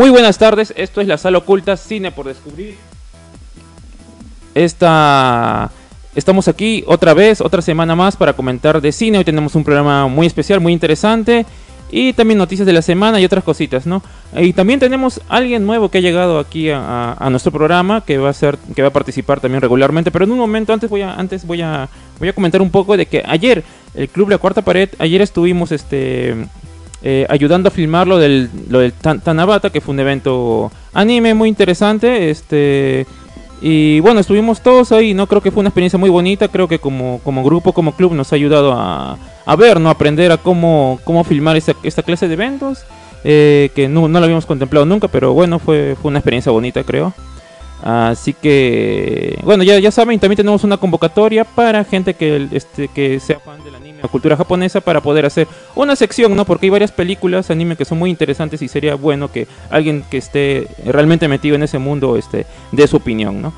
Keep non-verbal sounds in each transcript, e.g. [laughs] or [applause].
Muy buenas tardes, esto es la sala oculta Cine por descubrir. Esta estamos aquí otra vez, otra semana más para comentar de cine. Hoy tenemos un programa muy especial, muy interesante y también noticias de la semana y otras cositas, ¿no? Y también tenemos alguien nuevo que ha llegado aquí a, a nuestro programa que va a ser que va a participar también regularmente, pero en un momento antes voy a antes voy a voy a comentar un poco de que ayer el club La Cuarta Pared, ayer estuvimos este eh, ayudando a filmar lo del, lo del Tanabata, que fue un evento anime muy interesante. Este, y bueno, estuvimos todos ahí, ¿no? Creo que fue una experiencia muy bonita. Creo que como, como grupo, como club, nos ha ayudado a, a ver, ¿no? Aprender a cómo, cómo filmar esta, esta clase de eventos. Eh, que no, no, lo habíamos contemplado nunca, pero bueno, fue, fue una experiencia bonita, creo. Así que, bueno, ya, ya saben, también tenemos una convocatoria para gente que, este, que sea fan del anime o cultura japonesa para poder hacer una sección, ¿no? Porque hay varias películas anime que son muy interesantes y sería bueno que alguien que esté realmente metido en ese mundo este, dé su opinión, ¿no?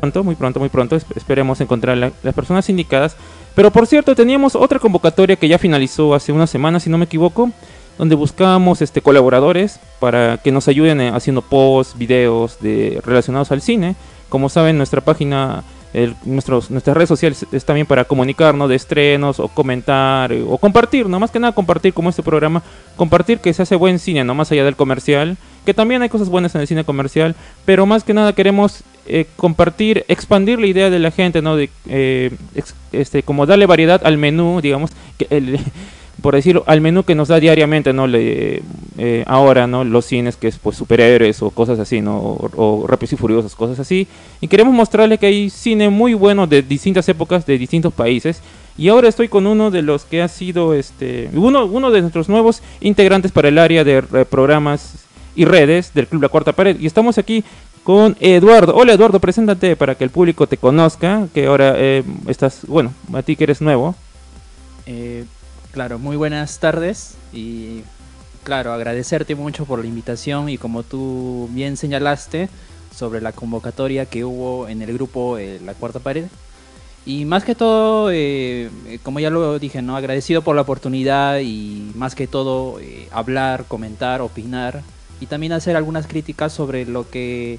Pronto, muy pronto, muy pronto, esperemos encontrar la, las personas indicadas. Pero por cierto, teníamos otra convocatoria que ya finalizó hace unas semanas, si no me equivoco donde buscamos este, colaboradores para que nos ayuden eh, haciendo posts, videos de, relacionados al cine. Como saben, nuestra página, el, nuestros, nuestras redes sociales es también para comunicarnos de estrenos o comentar eh, o compartir, no más que nada compartir como este programa, compartir que se hace buen cine, no más allá del comercial, que también hay cosas buenas en el cine comercial, pero más que nada queremos eh, compartir, expandir la idea de la gente, ¿no? De, eh, este, como darle variedad al menú, digamos, que el por decirlo, al menú que nos da diariamente, ¿no? Le, eh, ahora, ¿no? Los cines que es pues superhéroes o cosas así, ¿no? O, Rápidos y Furiosos, cosas así. Y queremos mostrarle que hay cine muy bueno de distintas épocas, de distintos países. Y ahora estoy con uno de los que ha sido, este, uno, uno de nuestros nuevos integrantes para el área de eh, programas y redes del Club La Cuarta Pared. Y estamos aquí con Eduardo. Hola Eduardo, preséntate para que el público te conozca, que ahora eh, estás, bueno, a ti que eres nuevo. Eh, Claro, muy buenas tardes y claro, agradecerte mucho por la invitación y como tú bien señalaste sobre la convocatoria que hubo en el grupo eh, La Cuarta Pared. Y más que todo, eh, como ya lo dije, ¿no? agradecido por la oportunidad y más que todo eh, hablar, comentar, opinar y también hacer algunas críticas sobre lo que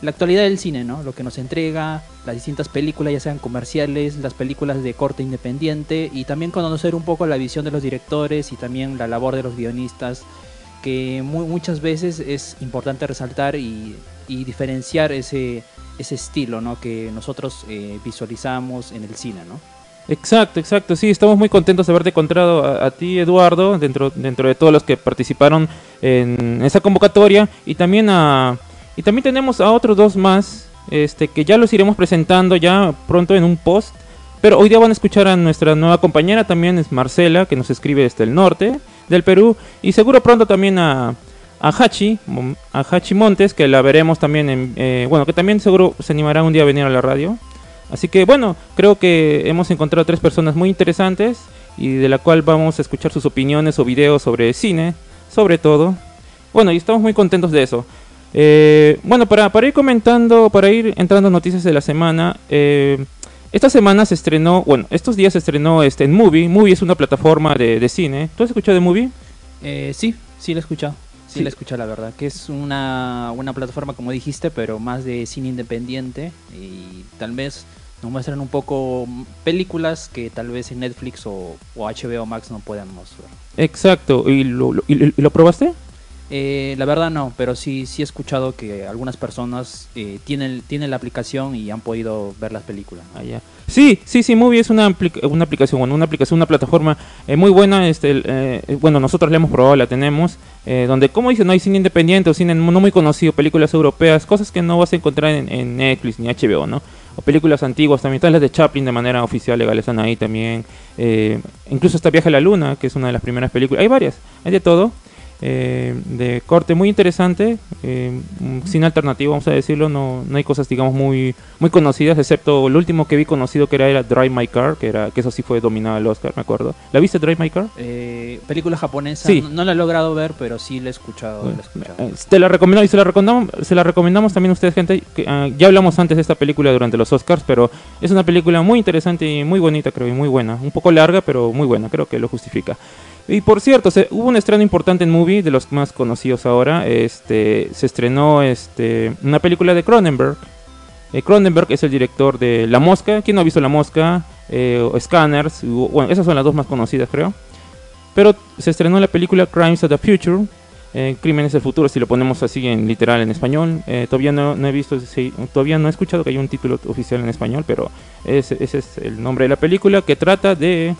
la actualidad del cine, ¿no? Lo que nos entrega, las distintas películas, ya sean comerciales, las películas de corte independiente y también conocer un poco la visión de los directores y también la labor de los guionistas, que muchas veces es importante resaltar y, diferenciar ese, estilo, ¿no? Que nosotros eh, visualizamos en el cine, ¿no? Exacto, exacto. Sí, estamos muy contentos de haberte encontrado a, a, ti, Eduardo, dentro, dentro de todos los que participaron en esa convocatoria y también a y también tenemos a otros dos más, este, que ya los iremos presentando ya pronto en un post. Pero hoy día van a escuchar a nuestra nueva compañera, también es Marcela, que nos escribe desde el norte del Perú. Y seguro pronto también a, a Hachi, a Hachi Montes, que la veremos también en... Eh, bueno, que también seguro se animará un día a venir a la radio. Así que bueno, creo que hemos encontrado tres personas muy interesantes y de la cual vamos a escuchar sus opiniones o videos sobre cine, sobre todo. Bueno, y estamos muy contentos de eso. Eh, bueno, para, para, ir comentando, para ir entrando noticias de la semana, eh, esta semana se estrenó, bueno, estos días se estrenó este, en Movie. Movie es una plataforma de, de cine. ¿Tú has escuchado de Movie? Eh, sí, sí la he escuchado. Sí, sí, la he escuchado, la verdad. Que es una, una plataforma, como dijiste, pero más de cine independiente. Y tal vez nos muestran un poco películas que tal vez en Netflix o, o HBO Max no podemos ver. Exacto. ¿Y lo, lo, y lo probaste? Eh, la verdad no, pero sí, sí he escuchado que algunas personas eh, tienen, tienen la aplicación y han podido ver las películas. Ah, ya. Sí, sí, sí, Movie es una, una aplicación, bueno, una aplicación, una plataforma eh, muy buena. Este, eh, bueno, nosotros la hemos probado, la tenemos. eh, donde, como dicen, no hay cine independiente o cine no muy conocido, películas europeas, cosas que no vas a encontrar en, Netflix ni HBO, ¿no? O películas antiguas también, todas las de Chaplin de manera oficial, legal, están ahí también. Eh, incluso está Viaje a la Luna, que es una de las primeras películas. Hay varias, hay de todo eh, de corte muy interesante, eh, sin alternativo, vamos a decirlo, no, no hay cosas, digamos, muy, muy conocidas, excepto el último que vi conocido que era, era Drive My Car, que, era, que eso sí fue dominado el Oscar, me acuerdo. ¿La viste Drive My Car? Eh, película japonesa, Sí. no, no la he logrado ver, pero sí la he escuchado. la he escuchado. Eh, te la recomiendo y se la recomendamos, se la recomendamos también a ustedes, gente. Que, ah, ya hablamos antes de esta película durante los Oscars, pero es una película muy interesante y muy bonita, creo, y muy buena. Un poco larga, pero muy buena, creo que lo justifica. Y por cierto, hubo un estreno importante en Movie, de los más conocidos ahora. Este, se estrenó este, una película de Cronenberg. Eh, Cronenberg es el director de La Mosca. ¿Quién no ha visto La Mosca? Eh, Scanners. Bueno, esas son las dos más conocidas, creo. Pero se estrenó la película Crimes of the Future. eh, Crímenes del futuro, si lo ponemos así en literal en español. Todavía no, he visto, todavía no he escuchado que haya un título oficial en español, pero ese, es el nombre de la película que trata de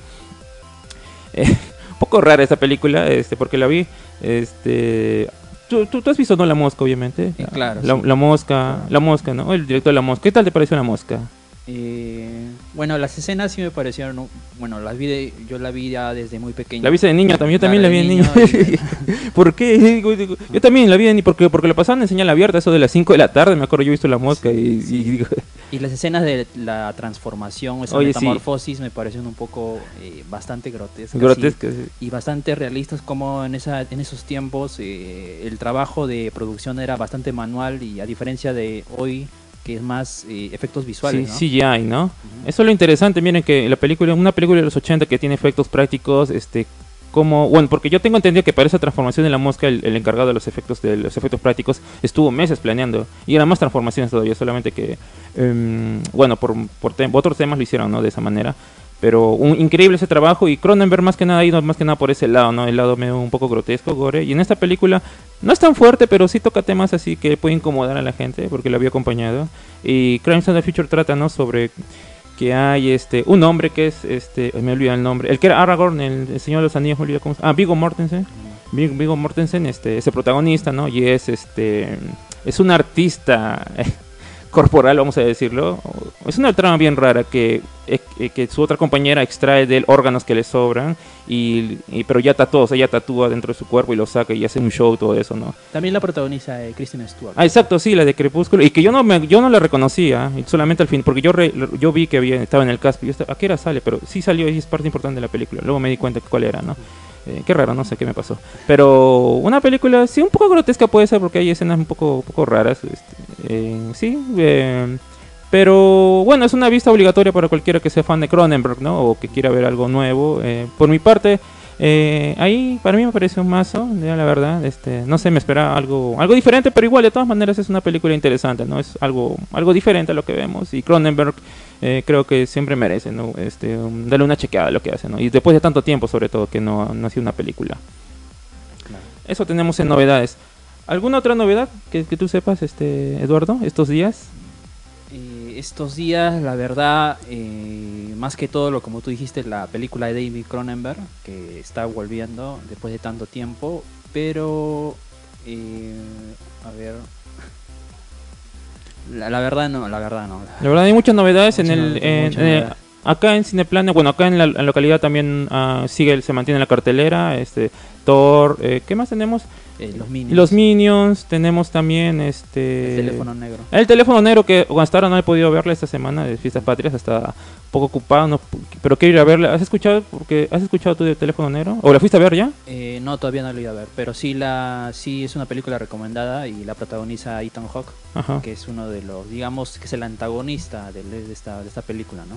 poco rara esta película, este, porque la vi, este, tú, tú, tú has visto no la mosca, obviamente, Sí, claro, la, sí. la mosca, la mosca, no, el director de la mosca, ¿qué tal te pareció la mosca? Eh, bueno, las escenas sí me parecieron, bueno, las vi de- yo la vi ya desde muy pequeño. La viste de niño también, yo también la vi de de niño. [laughs] ¿Por qué? Yo también la vi de niño, porque, porque la pasaban en señal abierta, eso de las 5 de la tarde, me acuerdo, yo he visto la mosca y, y digo, Y las escenas de la transformación, esa Oye, sí. metamorfosis, me parecieron un poco eh, bastante grotescas. grotesca. sí. Y, y bastante realistas, como en, esa, en esos tiempos eh, el trabajo de producción era bastante manual y a diferencia de hoy, que es más eh, efectos visuales. Sí, ¿no? CGI, ¿no? Eso es lo interesante, miren que la película, una película de los 80 que tiene efectos prácticos, este, como, bueno, porque yo tengo entendido que para esa transformación de la mosca, el, el encargado de los efectos de los efectos prácticos estuvo meses planeando y eran más transformaciones todavía, solamente que, em, bueno, por, por otros temas lo hicieron, ¿no? De esa manera. Pero un, increíble ese trabajo y Cronenberg más que nada ha ido más que nada por ese lado, ¿no? El lado medio un poco grotesco, gore. Y en esta película no es tan fuerte, pero sí toca temas así que puede incomodar a la gente porque lo había acompañado. Y Crimes of the Future trata, ¿no? Sobre que hay este un hombre que es este me olvidé el nombre el que era Aragorn el, el señor de los anillos me olvidé cómo ah Viggo Mortensen Vig- Viggo Mortensen este es el protagonista no y es este es un artista [laughs] corporal vamos a decirlo es una trama bien rara que eh, eh, que su otra compañera extrae de él órganos que le sobran y, y- pero ya tatúa o sea ya tatúa dentro de su cuerpo y lo saca y hace un show todo eso no También la protagoniza eh, Kristen Stewart. Ah, exacto, sí, la de Crepúsculo. Y que yo no me, yo no la reconocía, y solamente al fin, porque yo re- yo vi que había, estaba en el cast. y yo estaba, ¿A qué hora sale? Pero sí salió y es parte importante de la película. Luego me di cuenta cuál era, ¿no? Eh, qué raro, no sé qué me pasó. Pero una película, sí, un poco grotesca puede ser, porque hay escenas un poco, un poco raras. este, eh, sí, eh, pero bueno, es una vista obligatoria para cualquiera que sea fan de Cronenberg, ¿no? O que quiera ver algo nuevo. Eh, por mi parte, eh, ahí para mí me pareció un mazo, ya la verdad. Este, no sé, me esperaba algo, algo diferente, pero igual de todas maneras es una película interesante, ¿no? Es algo, algo diferente a lo que vemos. Y Cronenberg eh, creo que siempre merece, ¿no? Este, um, darle una chequeada a lo que hace, ¿no? Y después de tanto tiempo, sobre todo, que no, no ha sido una película. Claro. Eso tenemos en novedades. ¿Alguna otra novedad que, que tú sepas, este, Eduardo, estos días? Eh, estos días, la verdad, eh, más que todo, lo como tú dijiste, la película de David Cronenberg, que está volviendo después de tanto tiempo, pero, eh, a ver, la, la verdad no, la verdad no. La verdad hay muchas novedades en el novedades, en- muchas eh, acá en Cineplane, bueno acá en la, en la localidad también ah, sigue se mantiene la cartelera, este Thor, eh, ¿qué más tenemos? Eh, los Minions, Los Minions, tenemos también este el teléfono negro. el teléfono negro que hasta ahora no he podido verla esta semana de Fiestas Patrias, está un poco ocupado, no, pero quiero ir a verla. ¿Has escuchado porque has escuchado tú de teléfono negro o la fuiste a ver ya? Eh, no, todavía no lo iba a ver, pero sí la sí es una película recomendada y la protagoniza Ethan Hawke, que es uno de los, digamos, que es el antagonista de, de esta, de esta película, ¿no?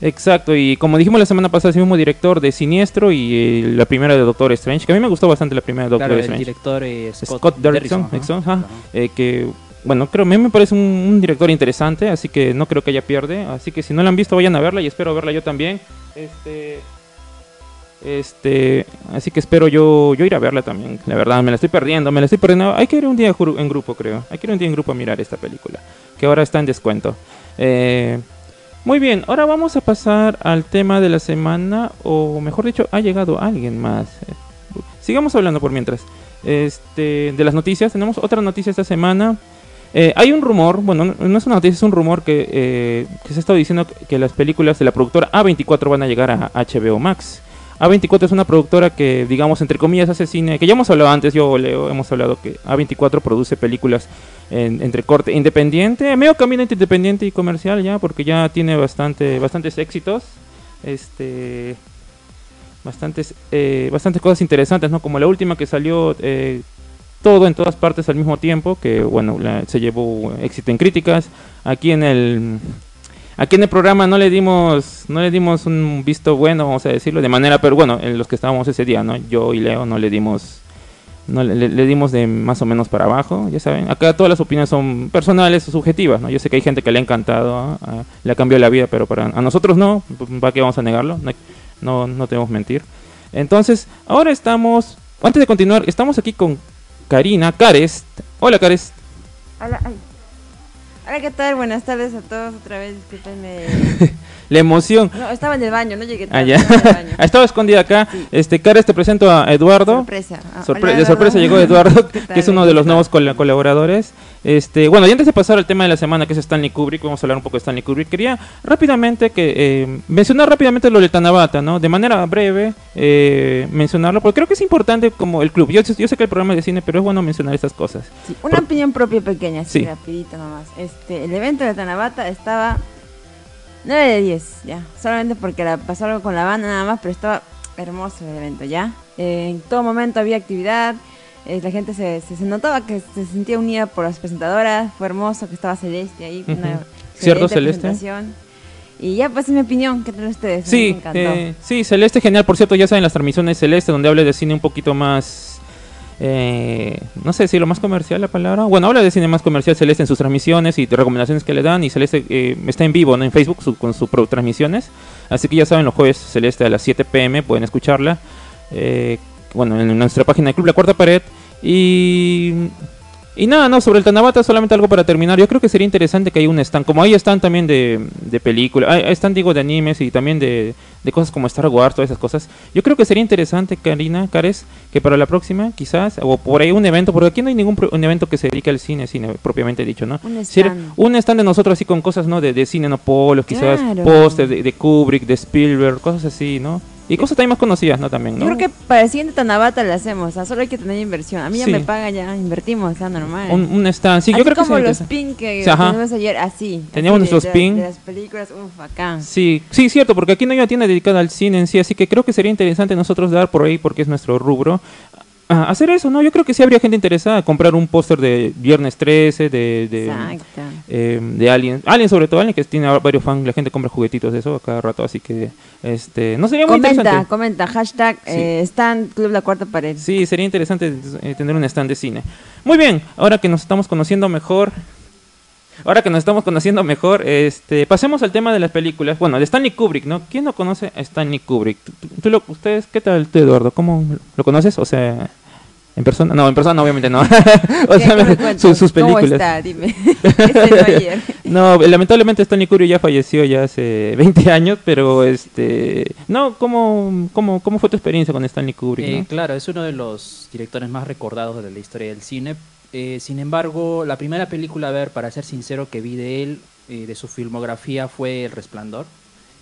Exacto, y como dijimos la semana pasada, es el mismo director de Siniestro y eh, la primera de Doctor Strange, que a mí me gustó bastante la primera de Doctor claro, el Strange. director es Scott, Scott Derrickson, Derrickson, ajá. Ajá. eh, que bueno, creo, a mí me parece un, un director interesante, así que no creo que haya pierde, así que si no la han visto vayan a verla y espero verla yo también. Este este, así que espero yo yo ir a verla también. La verdad, me la estoy perdiendo, me la estoy perdiendo. Hay que ir un día en grupo, creo. Hay que ir un día en grupo a mirar esta película, que ahora está en descuento. Eh, muy bien, ahora vamos a pasar al tema de la semana, o mejor dicho, ha llegado alguien más. Sigamos hablando por mientras. este, de las noticias, tenemos otra noticia esta semana. Eh, hay un rumor, bueno, no es una noticia, es un rumor que, eh, que se ha estado diciendo que las películas de la productora A24 van a llegar a HBO Max. A24 es una productora que, digamos, entre comillas, hace cine, que ya hemos hablado antes, yo Leo, hemos hablado que A24 produce películas entre corte independiente, medio camino entre independiente y comercial ya, porque ya tiene bastante, bastantes éxitos, este, bastantes, eh, bastantes cosas interesantes, ¿no? Como la última que salió eh, todo en todas partes al mismo tiempo, que bueno, se llevó éxito en críticas. Aquí en el Aquí en el programa no le dimos no le dimos un visto bueno, vamos a decirlo, de manera, pero bueno, en los que estábamos ese día, ¿no? Yo y Leo no le dimos no le, dimos de más o menos para abajo, ya saben. Acá todas las opiniones son personales o subjetivas, ¿no? Yo sé que hay gente que le ha encantado, le ha cambiado la vida, pero para a nosotros no, ¿para qué vamos a negarlo? No, no, tenemos mentir. Entonces, ahora estamos, antes de continuar, estamos aquí con Karina Carest. Hola, Carest. Hola, ay. Hola, ¿qué tal? Buenas tardes a todos otra vez. Disculpenme. [laughs] la emoción. No, estaba en el baño, no llegué tarde. Ah, [laughs] estaba escondida acá. Este, Cares, te presento a Eduardo. Sorpresa. Ah, de sorpresa llegó Eduardo, [laughs] que es uno de los nuevos colaboradores. Este, bueno, y antes de pasar al tema de la semana, que es Stanley Kubrick, vamos a hablar un poco de Stanley Kubrick. Quería rápidamente que eh, mencionar rápidamente lo de Tanabata, ¿no? De manera breve eh, mencionarlo, porque creo que es importante como el club. Yo, yo sé que el programa es de cine, pero es bueno mencionar estas cosas. Sí, una opinión propia pequeña, así rapidito nomás. Este, el evento de Tanabata estaba 9 de 10, ya. Solamente porque la, pasó algo con la banda nada más, pero estaba hermoso el evento, ¿ya? Eh, en todo momento había actividad, eh, la gente se, se, notaba que se sentía unida por las presentadoras, fue hermoso que estaba Celeste ahí, ¿Cierto, Celeste? Y ya, pues, es mi opinión, ¿qué tal ustedes? Sí, eh, sí, Celeste, genial. Por cierto, ya saben las transmisiones Celeste, donde habla de cine un poquito más eh, no sé si lo más comercial la palabra. Bueno, habla de cine más comercial Celeste en sus transmisiones y recomendaciones que le dan. Y Celeste eh, está en vivo ¿no? en Facebook con sus transmisiones. Así que ya saben, los jueves Celeste a las 7 pm pueden escucharla. Eh, bueno, en nuestra página de Club La Cuarta Pared. Y y nada, no, sobre el Tanabata solamente algo para terminar. Yo creo que sería interesante que hay un stand, como ahí están también de, de películas, ahí están digo de animes y también de, de, cosas como Star Wars, todas esas cosas. Yo creo que sería interesante, Karina, Cares, que para la próxima quizás, o por ahí un evento, porque aquí no hay ningún un evento que se dedique al cine, cine propiamente dicho, ¿no? Un stand. un stand de nosotros así con cosas, ¿no? De, de cine, no polos, quizás póster de, de Kubrick, de Spielberg, cosas así, ¿no? Y cosas también más conocidas, ¿no? También, ¿no? Yo creo que para el siguiente Tanabata le hacemos, o sea, solo hay que tener inversión. A mí ya me pagan, ya invertimos, sea, normal. Un, un stand, sí, yo creo como que los pin que teníamos ayer, así. Teníamos nuestros pin. De, las películas, uff, acá. Sí, sí, cierto, porque aquí no hay una tienda dedicada al cine en sí, así que creo que sería interesante nosotros dar por ahí, porque es nuestro rubro, hacer eso, ¿no? Yo creo que sí habría gente interesada a comprar un póster de Viernes 13, de, de, eh, de Alien. Alien sobre todo, Alien, que tiene varios fans, la gente compra juguetitos de eso a cada rato, así que este no sería muy comenta, interesante. Comenta, hashtag eh, stand Club La Cuarta Pared. Sí, sería interesante eh, tener un stand de cine. Muy bien, ahora que nos estamos conociendo mejor, ahora que nos estamos conociendo mejor, este, pasemos al tema de las películas. Bueno, de Stanley Kubrick, ¿no? ¿Quién no conoce a Stanley Kubrick? ¿Tú, lo, ¿Ustedes qué tal, tú, Eduardo? ¿Cómo lo conoces? O sea, ¿En persona? No, en persona obviamente no. [laughs] o sea, [laughs] sus, películas. ¿Cómo está? Dime. [laughs] no, lamentablemente Stanley Kubrick ya falleció ya hace 20 años, pero este... No, ¿cómo, cómo, cómo fue tu experiencia con Stanley Kubrick? Eh, claro, es uno de los directores más recordados de la historia del cine, eh, sin embargo, la primera película, a ver, para ser sincero, que vi de él, eh, de su filmografía, fue El Resplandor,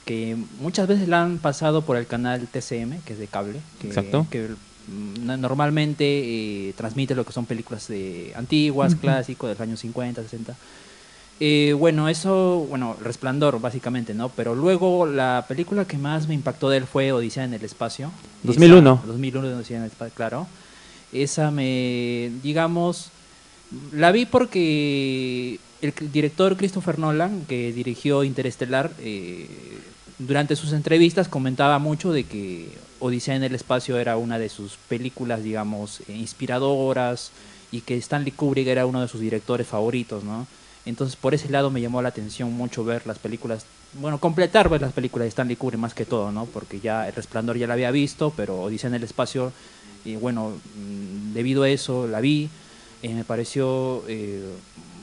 que muchas veces la han pasado por el canal TCM, que es de cable, que, Exacto. que normalmente eh, transmite lo que son películas de antiguas, clásicos, de los años 50, 60. bueno, eso, bueno, Resplandor, básicamente, ¿no? Pero luego la película que más me impactó de él fue Odisea en el Espacio. 2001. 2001, Odisea en el Espacio, claro. Esa me, digamos, la vi porque el director Christopher Nolan, que dirigió Interestelar, eh, durante sus entrevistas comentaba mucho de que Odisea en el espacio era una de sus películas, digamos, eh, inspiradoras y que Stanley Kubrick era uno de sus directores favoritos, ¿no? Entonces por ese lado me llamó la atención mucho ver las películas, bueno, completar ver las películas de Stanley Kubrick más que todo, ¿no? Porque ya El Resplandor ya la había visto, pero Odisea en el espacio, y bueno, mm, debido a eso la vi. Eh, me pareció, eh,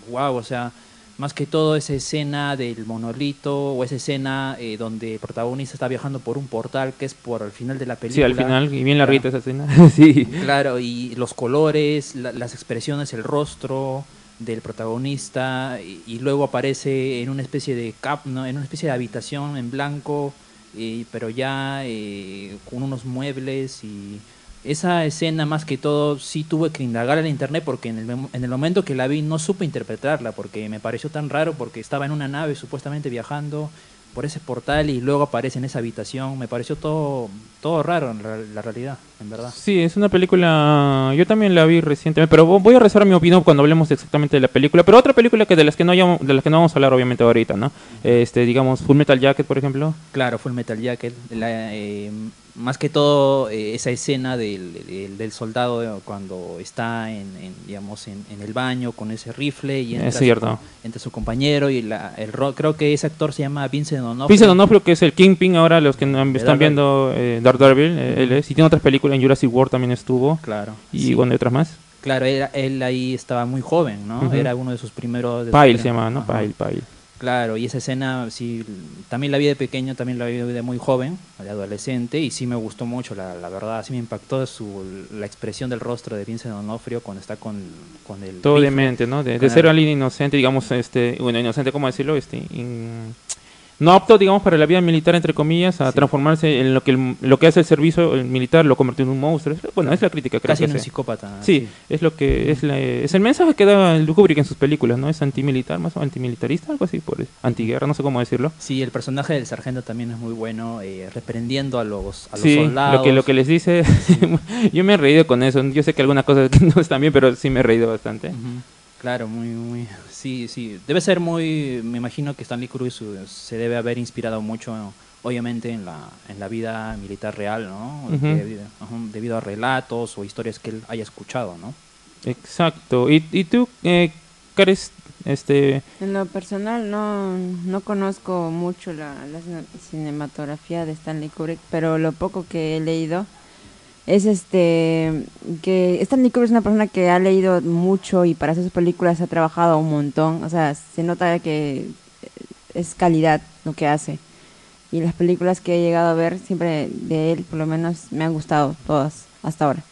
wow, o sea, más que todo esa escena del monolito o esa escena eh, donde el protagonista está viajando por un portal que es por el final de la película. Sí, al final, y bien la Claro. esa escena. [laughs] sí. Claro, y los colores, la- las expresiones, el rostro del protagonista y, y luego aparece en una especie de cap, ¿no? en una especie de habitación en blanco, y- pero ya eh, con unos muebles y esa escena más que todo sí tuve que indagar en internet porque en el, en el momento que la vi no supe interpretarla porque me pareció tan raro porque estaba en una nave supuestamente viajando por ese portal y luego aparece en esa habitación. Me pareció todo, todo raro en la, realidad, en verdad. Sí, es una película. Yo también la vi recientemente, pero vo- voy a reservar mi opinión cuando hablemos exactamente de la película. Pero otra película que de las que no hayamos- de las que no vamos a hablar obviamente ahorita, ¿no? Este, digamos Full Metal Jacket, por ejemplo. Claro, Full Metal Jacket. la, eh, más que todo eh, esa escena del, del, del soldado eh, cuando está en, en, digamos en, en el baño con ese rifle y entra, Es cierto. Su, entra su compañero y la, el ro- creo que ese actor se llama Vincent D'Onofrio. Vincent D'Onofrio, que es el Kingpin ahora, los que están viendo eh, Daredevil, eh, él es. Y tiene otras películas, en Jurassic World también estuvo. Claro. Y sí. bueno, y otras más. Claro, él ahí estaba muy joven, ¿no? Era uno de sus primeros... de Pyle se llama, ¿no? Pyle, Pyle. Claro, y esa escena sí, también la vi de pequeño, también la vi de muy joven, de adolescente, y sí me gustó mucho, la, la verdad, sí me impactó su, la expresión del rostro de Vincent D'Onofrio cuando está con, con el... Todo demente, ¿no? De, de ser alguien inocente, digamos, este, bueno, inocente, ¿cómo decirlo? Este, in- no apto, digamos, para la vida militar, entre comillas, a Sí. transformarse en lo que el- lo que hace el servicio el militar, lo convirtió en un monstruo. Bueno, es la crítica, creo Casi que en un sí. psicópata. Sí, es lo que es, la- es el mensaje que da el Kubrick en sus películas, ¿no? Es antimilitar, más o antimilitarista, algo así, por antiguerra, no sé cómo decirlo. Sí, el personaje del sargento también es muy bueno, eh, reprendiendo a los, a los Sí, soldados. lo que lo que les dice, [laughs] yo me he reído con eso. Yo sé que algunas cosas [laughs] no están bien, pero sí me he reído bastante. Ujú. Claro, muy, muy, sí, sí. Debe ser muy, me imagino que Stanley Cruz se debe haber inspirado mucho, obviamente, en la, en la vida militar real, ¿no? Debido, a relatos o historias que él haya escuchado, ¿no? Exacto. ¿Y, y tú, eh, este, En lo personal no, no conozco mucho la, la cine- cinematografía de Stanley Kubrick, pero lo poco que he leído es este que Stanley Kubrick es una persona que ha leído mucho y para sus películas ha trabajado un montón, o sea, se nota que es calidad lo que hace. Y las películas que he llegado a ver siempre de él, por lo menos, me han gustado todas hasta ahora.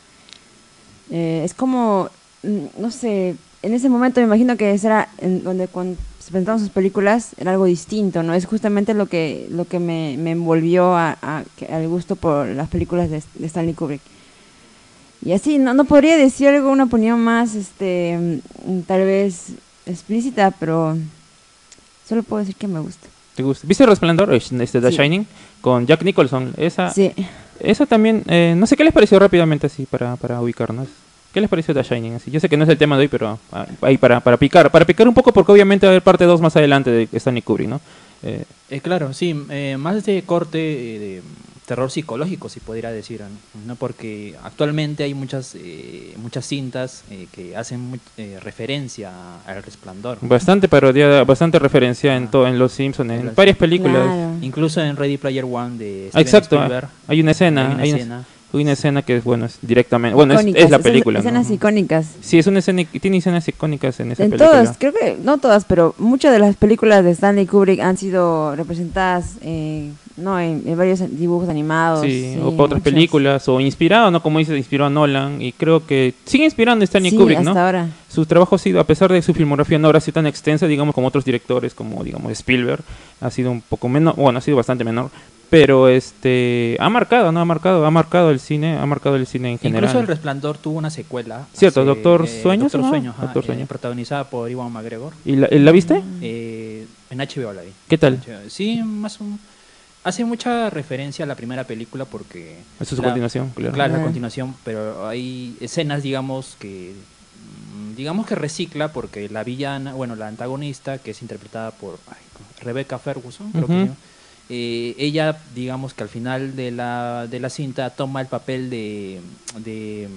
Eh, es como, mm, no sé, en ese momento me imagino que ese era en donde cuando presentaban sus películas era algo distinto, ¿no? Es justamente lo que lo que me, me envolvió a, a- al gusto por las películas de, de Stanley Kubrick. Y así, no, no podría decir algo, una opinión más, este, mm, tal vez explícita, pero solo puedo decir que me gusta. ¿te gusta? ¿Viste Resplandor? Este, The Sí. Shining, con Jack Nicholson. Esa, Sí, esa también, eh, no sé qué les pareció rápidamente así para, para ubicarnos. ¿Qué les pareció The Shining? Yo sé que no es el tema de hoy, pero ah, ahí para, para picar. Para picar un poco, porque obviamente va a haber parte 2 más adelante de Stanley Kubrick, ¿no? Eh, Eh, claro, sí, eh, más de corte eh, de terror psicológico, si pudiera decir, ¿no? Porque actualmente hay muchas eh, muchas cintas eh, que hacen eh, referencia al resplandor. bastante parodia, bastante referencia en, Ah. todo, en Los Simpsons, en Los- varias películas. claro. Incluso en Ready Player One de Ah, Steven exacto, Spielberg, hay una escena, hay una hay una- escena. Hay una escena que es, bueno, es directamente... Bueno, es, es la película, ¿no? Escenas icónicas. Sí, es una escena, tiene escenas icónicas en esa En película. todas, creo que no todas, pero muchas de las películas de Stanley Kubrick han sido representadas eh, no en, en varios dibujos animados. Sí, o sí, por otras muchas. películas, o inspirado, ¿no? Como dice, inspiró a Nolan, y creo que sigue inspirando a Stanley Sí, Kubrick, hasta ¿no? ahora. Su trabajo ha sido, a pesar de su filmografía no habrá sido tan extensa, digamos, como otros directores, como, digamos, Spielberg, ha sido un poco menor, bueno, ha sido bastante menor, pero este ha marcado, ¿no? Ha marcado, ha marcado el cine, ha marcado el cine en general. Incluso El Resplandor tuvo una secuela. Cierto, Doctor Sueño, Doctor ¿se llama? Sueño, ajá, Doctor eh, Sueño. protagonizada por Iwan McGregor. ¿Y la, la viste? Eh, en HBO la vi. ¿Qué tal? Sí, más un... Hace mucha referencia a la primera película porque... Eso es su la- continuación, claro. Claro, la continuación, pero hay escenas, digamos, que... mm, Digamos que recicla porque la villana, bueno, la antagonista, que es interpretada por ay, Rebecca Ferguson, creo se llama, eh, ella, digamos que al final de la, de la cinta toma el papel de, de,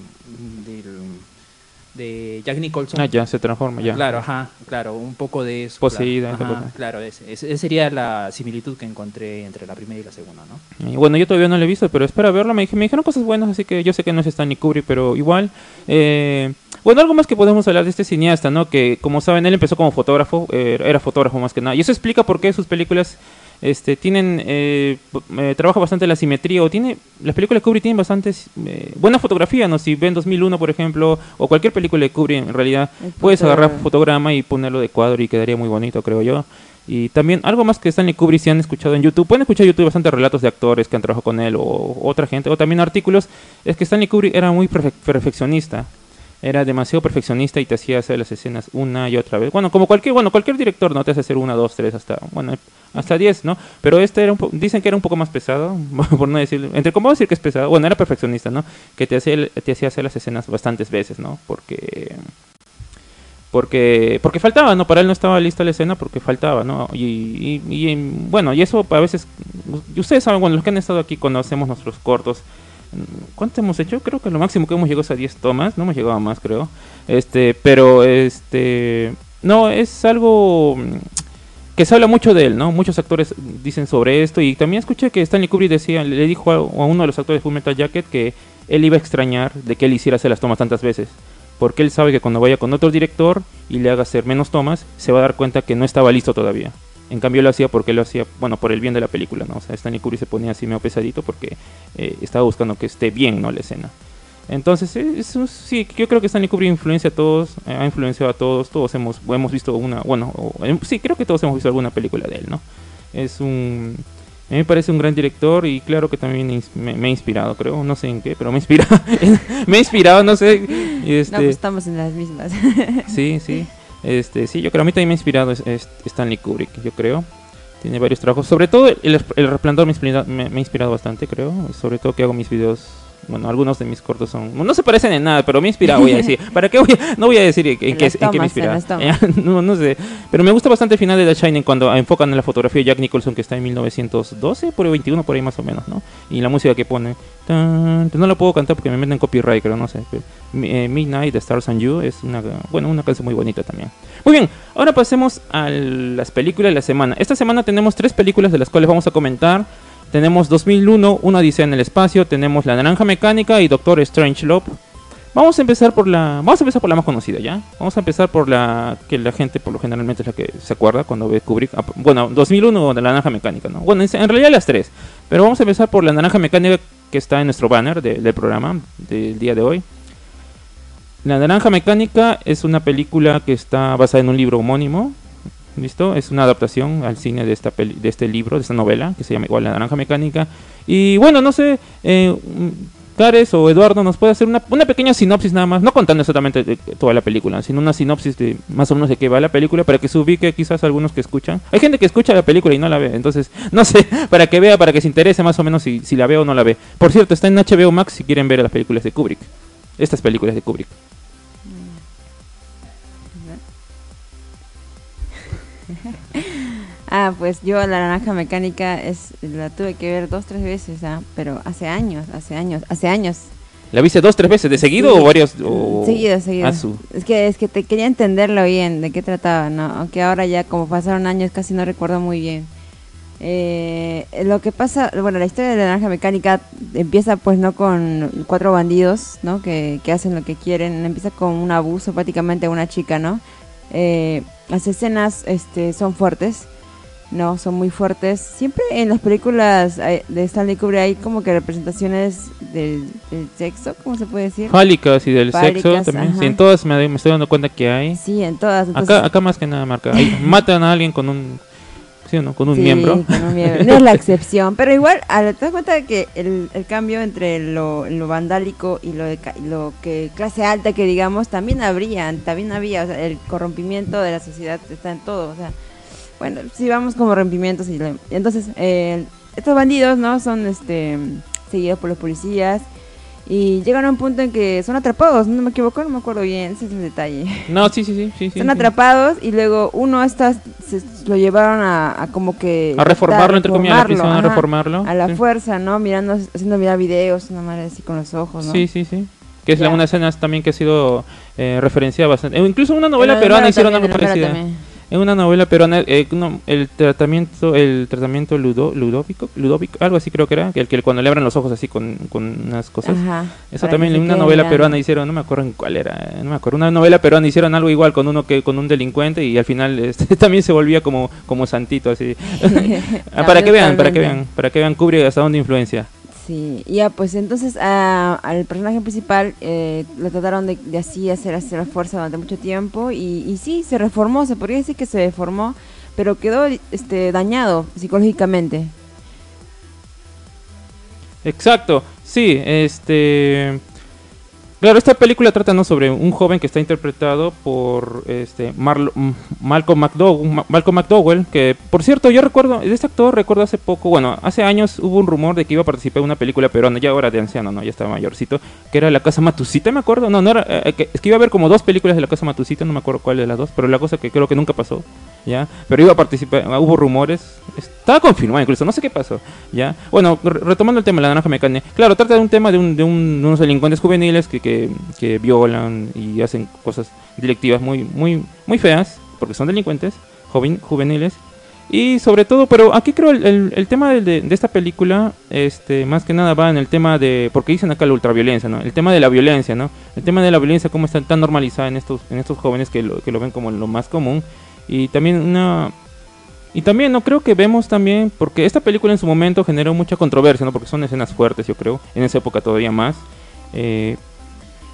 Jack Nicholson. Ah, ya, se transforma, ya. Claro, ajá, claro, un poco de eso. Poseída, claro, Ajá, claro ese, sería la similitud que encontré entre la primera y la segunda, ¿no? Y bueno, yo todavía no lo he visto, pero espero verlo. Me, dij- me dijeron cosas buenas, así que yo sé que no es Stanley Kubrick, pero igual. eh, Bueno, algo más que podemos hablar de este cineasta, ¿no? Que como saben, él empezó como fotógrafo, eh, era fotógrafo más que nada. Y eso explica por qué sus películas este, tienen, eh, eh, trabaja bastante la simetría, o tiene, las películas de Kubrick tienen bastante eh, buena fotografía, ¿no? Si ven 2001, por ejemplo, o cualquier película de Kubrick, en realidad, puedes agarrar fotograma y ponerlo de cuadro y quedaría muy bonito, creo yo. Y también algo más que Stanley Kubrick si han escuchado en YouTube, pueden escuchar en YouTube bastantes relatos de actores que han trabajado con él o otra gente, o también artículos, es que Stanley Kubrick era muy perfeccionista era demasiado perfeccionista y te hacía hacer las escenas una y otra vez. Bueno, como cualquier, bueno, cualquier director no te hace hacer una, dos, tres, hasta, bueno, hasta diez, ¿no? Pero este era un dicen que era un poco más pesado, [laughs] por no decir, entre cómo decir que es pesado, bueno, era perfeccionista, ¿no? Que te hacía, te hacía hacer las escenas bastantes veces, ¿no? Porque porque porque faltaba, ¿no? Para él no estaba lista la escena porque faltaba, ¿no? Y, y, bueno, y eso a veces, ustedes saben, bueno, los que han estado aquí cuando hacemos nuestros cortos, ¿Cuánto hemos hecho? Creo que lo máximo que hemos llegado es a 10 tomas, no hemos llegado a más, creo. Este, pero este no es algo mm, que se habla mucho de él, ¿no? Muchos actores dicen sobre esto y también escuché que Stanley Kubrick decía, le dijo a, uno de los actores de Full Metal Jacket que él iba a extrañar de que él hiciera hacer las tomas tantas veces, porque él sabe que cuando vaya con otro director y le haga hacer menos tomas, se va a dar cuenta que no estaba listo todavía. En cambio lo hacía porque lo hacía, bueno, por el bien de la película, ¿no? O sea, Stanley Kubrick se ponía así medio pesadito porque eh, estaba buscando que esté bien, ¿no? La escena. Entonces, eh, eso, sí, yo creo que Stanley Kubrick influencia a todos, eh, ha influenciado a todos, todos hemos, hemos visto una, bueno, sí, creo que todos hemos visto alguna película de él, ¿no? Es un, a mí me parece un gran director y claro que también me, ha inspirado, creo, no sé en qué, pero me ha inspirado, [laughs] me ha inspirado, no sé. Este, no, pues estamos en las mismas. sí, sí. Este, sí, yo creo, a mí también me ha inspirado Stanley Kubrick, yo creo. Tiene varios trabajos. Sobre todo el, el Resplandor me, me, ha inspirado bastante, creo. Sobre todo que hago mis videos bueno, algunos de mis cortos son. No se parecen en nada, pero me inspira, voy a decir. [laughs] ¿Para qué voy No voy a decir en, qué, me inspira. [laughs] no, no sé. Pero me gusta bastante el final de The Shining cuando enfocan en la fotografía de Jack Nicholson que está en 1912, por 21, por ahí más o menos, ¿no? Y la música que pone. no la puedo cantar porque me meten copyright, pero no sé. Eh, Midnight, The Stars and You es una, bueno, una canción muy bonita también. Muy bien, ahora pasemos a las películas de la semana. Esta semana tenemos tres películas de las cuales vamos a comentar. Tenemos 2001, Una Odisea en el Espacio, tenemos La Naranja Mecánica y Doctor Strange Love. Vamos a empezar por la vamos a empezar por la más conocida, ¿ya? Vamos a empezar por la que la gente por lo generalmente es la que se acuerda cuando ve Kubrick. Ah, bueno, 2001 de La Naranja Mecánica, ¿no? Bueno, en realidad las tres, pero vamos a empezar por La Naranja Mecánica que está en nuestro banner del programa del día de hoy. La Naranja Mecánica es una película que está basada en un libro homónimo ¿Listo? Es una adaptación al cine de, esta de este libro, de esta novela, que se llama igual La Naranja Mecánica. Y bueno, no sé, eh, Cares o Eduardo nos puede hacer una, una, pequeña sinopsis nada más, no contando exactamente toda la película, sino una sinopsis de más o menos de qué va la película para que se ubique quizás algunos que escuchan. Hay gente que escucha la película y no la ve, entonces [laughs] no sé, para que vea, para que se interese más o menos si, si la ve o no la ve. Por cierto, está en HBO Max si quieren ver las películas de Kubrick. Estas películas de Kubrick. [laughs] ah, pues yo la naranja mecánica es la tuve que ver dos, tres veces, ¿ah? pero hace años, hace años, hace años. ¿La viste dos, tres veces? ¿De seguido o varios? Seguido, seguido. Es que es que te quería entenderlo bien, de qué trataba, ¿no? Aunque ahora ya como pasaron años casi no recuerdo muy bien. Eh, lo que pasa, bueno, la historia de la naranja mecánica empieza pues no con cuatro bandidos, ¿no? Que, que hacen lo que quieren, empieza con un abuso prácticamente a una chica, ¿no? Eh, las escenas este, son fuertes, no, son muy fuertes. Siempre en las películas eh, de Stanley Kubrick hay como que representaciones del, sexo, ¿cómo se puede decir? Fálicas y del sexo también. Sí, en todas me, estoy dando cuenta que hay. Sí, en todas. acá, acá más que nada marca. [laughs] matan a alguien con un con un miembro. No es la [laughs] excepción, pero igual, te das cuenta de que el, cambio entre lo, lo, vandálico y lo, de, lo que clase alta que digamos, también habría, también había, el corrompimiento de la sociedad está en todo, o sea, bueno, si vamos como rompimientos y entonces eh, estos bandidos, ¿no? Son este seguidos por los policías y llegan a un punto en que son atrapados, no me equivoco, no me acuerdo bien, ese es el detalle. No, sí, sí, sí. sí son atrapados y luego uno está, se, lo llevaron a, como que... A reformarlo, entre comillas, a reformarlo. A la fuerza, ¿no? Mirando, haciendo mirar videos, una madre así con los ojos, ¿no? Sí, sí, sí. Que es la, una escena también que ha sido eh, referenciada bastante. incluso una novela peruana hicieron algo parecido. En una novela peruana, eh, el tratamiento, el tratamiento ludo, ludópico, ludópico, algo así creo que era, el que cuando le abren los ojos así con, unas cosas. Eso también en una novela peruana hicieron, no me acuerdo en cuál era, no me acuerdo, una novela peruana hicieron algo igual con uno que con un delincuente y al final este, [laughs] también se volvía como como santito así. [laughs] para que vean, para que vean, para que vean cubre hasta dónde influencia. Sí, ya pues entonces al personaje principal eh, lo trataron de, así hacer hacer la fuerza durante mucho tiempo y, y sí, se reformó, se podría decir que se reformó, pero quedó este dañado psicológicamente. Exacto, sí, este Claro, esta película trata ¿no? sobre un joven que está interpretado por este Malcolm, McDowell, Malcolm McDowell, que por cierto, yo recuerdo, de este actor recuerdo hace poco, bueno, hace años hubo un rumor de que iba a participar en una película peruana, ya ahora de anciano, no, ya estaba mayorcito, que era La Casa Matusita, me acuerdo, no, no era, eh, es que iba a haber como dos películas de La Casa Matusita, no me acuerdo cuál de las dos, pero la cosa que creo que nunca pasó. ¿ya? Pero iba a participar, hubo rumores, estaba confirmado incluso, no sé qué pasó, ¿ya? Bueno, retomando el tema de la naranja mecánica, claro, trata de un tema de, un, de, unos delincuentes juveniles que, que, que, violan y hacen cosas directivas muy, muy, muy feas, porque son delincuentes joven, juveniles, y sobre todo, pero aquí creo el, el, tema de, de, esta película, este, más que nada va en el tema de, porque dicen acá la ultraviolencia, ¿no? El tema de la violencia, ¿no? El tema de la violencia, cómo está tan normalizada en estos, en estos jóvenes que lo, que lo ven como lo más común y también una y también no creo que vemos también porque esta película en su momento generó mucha controversia no porque son escenas fuertes yo creo en esa época todavía más eh,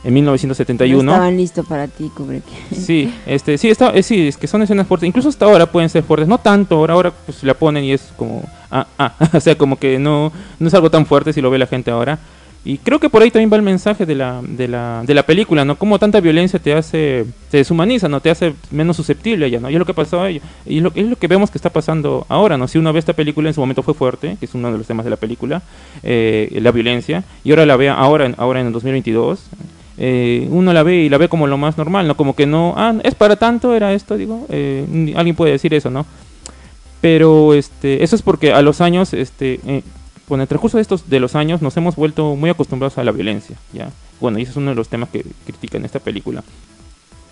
en 1971 no estaban listos para ti Kubrick. [laughs] Sí este sí está eh, sí es que son escenas fuertes incluso hasta ahora pueden ser fuertes no tanto ahora ahora pues la ponen y es como ah ah [laughs] o sea como que no no es algo tan fuerte si lo ve la gente ahora y creo que por ahí también va el mensaje de la, de la, de la película, ¿no? Como tanta violencia te hace, te deshumaniza, ¿no? Te hace menos susceptible ya, ¿no? Y es lo que pasó ahí. Y es lo, es lo que vemos que está pasando ahora, ¿no? Si uno ve esta película, en su momento fue fuerte, que es uno de los temas de la película, eh, la violencia, y ahora la ve ahora, ahora en el 2022, eh, uno la ve y la ve como lo más normal, ¿no? Como que no, ah, es para tanto, era esto, digo, eh, alguien puede decir eso, ¿no? Pero este, eso es porque a los años, este, con el transcurso de estos de los años nos hemos vuelto muy acostumbrados a la violencia, ¿ya? Bueno, y ese es uno de los temas que critican esta película.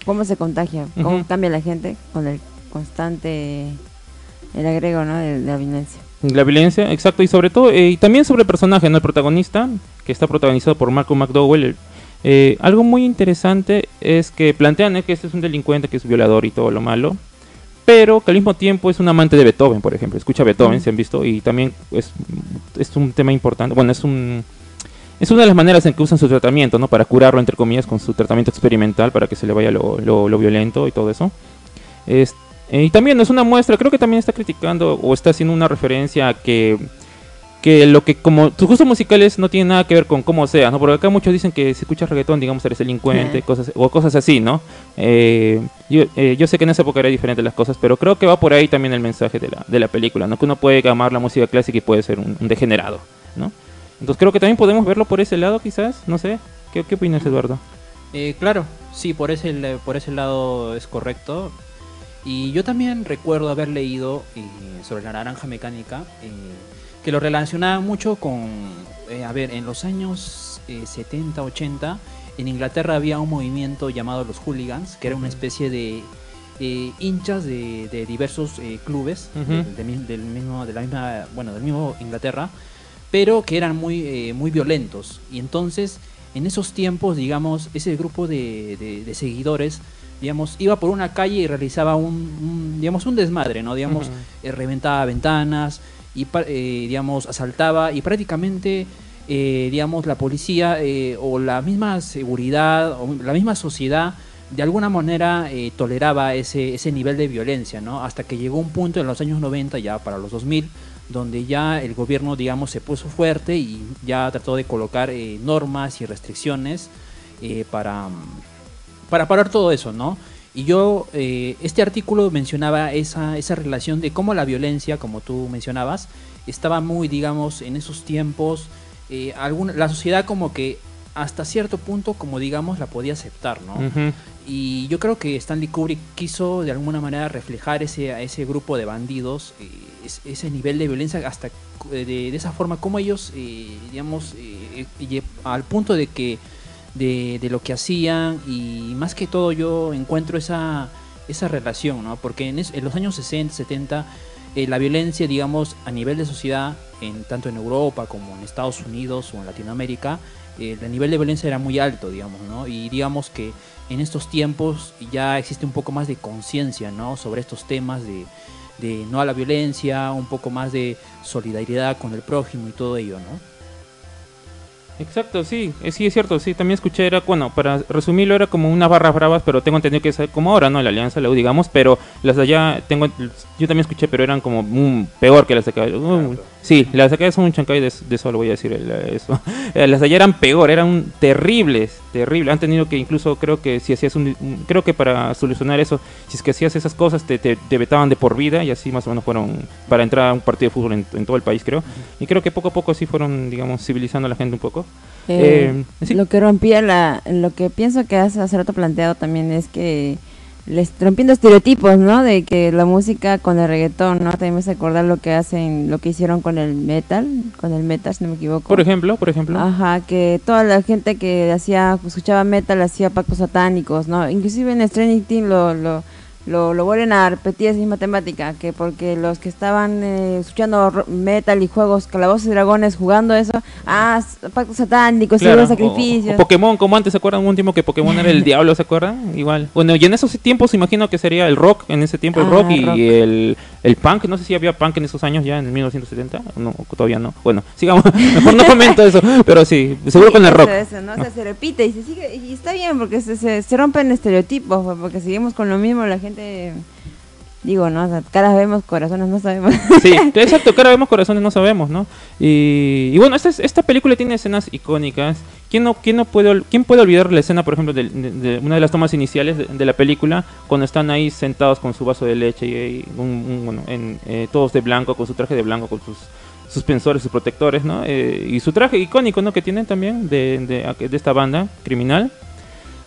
¿Cómo se contagia? ¿Cómo cambia la gente con el constante el agrego, ¿no? de, la violencia? La violencia, exacto, y sobre todo, eh, y también sobre el personaje, ¿no? El protagonista, que está protagonizado por Marco McDowell. Eh, algo muy interesante es que plantean eh, que este es un delincuente, que es violador y todo lo malo, pero que al mismo tiempo es un amante de Beethoven, por ejemplo. Escucha Beethoven, se han visto, y también es, es un tema importante. Bueno, es un es una de las maneras en que usan su tratamiento, ¿no? Para curarlo, entre comillas, con su tratamiento experimental, para que se le vaya lo, lo, violento y todo eso. Es, eh, y también es una muestra, creo que también está criticando o está haciendo una referencia a que que lo que como tus gustos musicales no tienen nada que ver con cómo sea, ¿no? Porque acá muchos dicen que si escuchas reggaetón, digamos, eres delincuente, cosas o cosas así, ¿no? Eh, yo, eh, yo, sé que en esa época era diferente las cosas, pero creo que va por ahí también el mensaje de la, de la película, ¿no? Que uno puede amar la música clásica y puede ser un, degenerado, ¿no? Entonces creo que también podemos verlo por ese lado, quizás, no sé. ¿Qué, qué opinas, Eduardo? Eh, claro, sí, por ese, por ese lado es correcto. Y yo también recuerdo haber leído sobre la naranja mecánica que lo relacionaba mucho con, eh, a ver, en los años 70, eh, 80, en Inglaterra había un movimiento llamado los hooligans, que era una especie de hinchas de, diversos eh, clubes del, mismo, de la misma, bueno, del mismo Inglaterra, pero que eran muy, muy violentos. Y entonces, en esos tiempos, digamos, ese grupo de, seguidores digamos, iba por una calle y realizaba un, digamos, un desmadre, ¿no? Digamos, reventaba ventanas, y eh, digamos asaltaba y prácticamente eh, digamos la policía eh, o la misma seguridad o la misma sociedad de alguna manera toleraba ese, ese nivel de violencia, ¿no? Hasta que llegó un punto en los años 90, ya para los 2000, donde ya el gobierno, digamos, se puso fuerte y ya trató de colocar normas y restricciones para, para parar todo eso, ¿no? Y yo, eh, este artículo mencionaba esa, esa relación de cómo la violencia, como tú mencionabas, estaba muy, digamos, en esos tiempos, eh, alguna, la sociedad como que hasta cierto punto, como digamos, la podía aceptar, ¿no? Y yo creo que Stanley Kubrick quiso de alguna manera reflejar ese, a ese grupo de bandidos, eh, ese nivel de violencia, hasta de, de esa forma, como ellos, digamos, al punto de que de, lo que hacían y más que todo yo encuentro esa, esa relación, ¿no? Porque en, en los años 60, 70, eh, la violencia, digamos, a nivel de sociedad, en, tanto en Europa como en Estados Unidos o en Latinoamérica, eh, el nivel de violencia era muy alto, digamos, ¿no? Y digamos que en estos tiempos ya existe un poco más de conciencia, ¿no? Sobre estos temas de, de no a la violencia, un poco más de solidaridad con el prójimo y todo ello, ¿no? Exacto, sí, eh, sí es cierto, sí, también escuché, era, bueno, para resumirlo era como unas barras bravas, pero tengo entendido que es como ahora, ¿no? La Alianza, la digamos, pero las de allá, tengo, yo también escuché, pero eran como mm, peor que las de acá. Sí, las de acá son un chancay de, eso, lo voy a decir. eso. [laughs] Las de allá eran peor, eran terribles, terribles. Han tenido que incluso, creo que si hacías un, creo que para solucionar eso, si es que hacías esas cosas, te, te, vetaban de por vida y así más o menos fueron para entrar a un partido de fútbol en, todo el país, creo. Y creo que poco a poco sí fueron, digamos, civilizando a la gente un poco. Eh, eh, lo que rompía la, lo que pienso que hace hace rato planteado también es que les rompiendo estereotipos, ¿no? De que la música con el reggaetón, ¿no? También me hace acordar lo que hacen, lo que hicieron con el metal, con el metal, si no me equivoco. Por ejemplo, por ejemplo. Ajá, que toda la gente que hacía, escuchaba metal hacía pactos satánicos, ¿no? Inclusive en Stranger Things lo, lo lo, lo vuelven a repetir esa misma temática, que porque los que estaban eh, escuchando metal y juegos calabozos y dragones jugando eso, ah, pactos satánicos, claro, sacrificios. O, Pokémon, como antes, ¿se acuerdan? Un tiempo que Pokémon era el [laughs] diablo, ¿se acuerdan? Igual. Bueno, y en esos tiempos imagino que sería el rock, en ese tiempo el ah, rock y el, el punk, no sé si había punk en esos años ya, en 1970, no, todavía no. Bueno, [laughs] sigamos, mejor no comento eso, pero sí, seguro con el rock. ¿no? O sea, se repite y se sigue, y está bien porque se, se, se rompen estereotipos, porque seguimos con lo mismo, la gente digo, ¿no? O caras vemos, corazones no sabemos. [laughs] Sí, [laughs] exacto, cara vemos, corazones no sabemos, ¿no? Y, bueno, esta, esta película tiene escenas icónicas. ¿Quién no, quién no puede, quién puede olvidar la escena, por ejemplo, de, una de las tomas iniciales de, la película, cuando están ahí sentados con su vaso de leche y, bueno, en, eh, todos de blanco, con su traje de blanco, con sus suspensores, sus protectores, ¿no? Eh, y su traje icónico, ¿no? Que tienen también de, de esta banda criminal.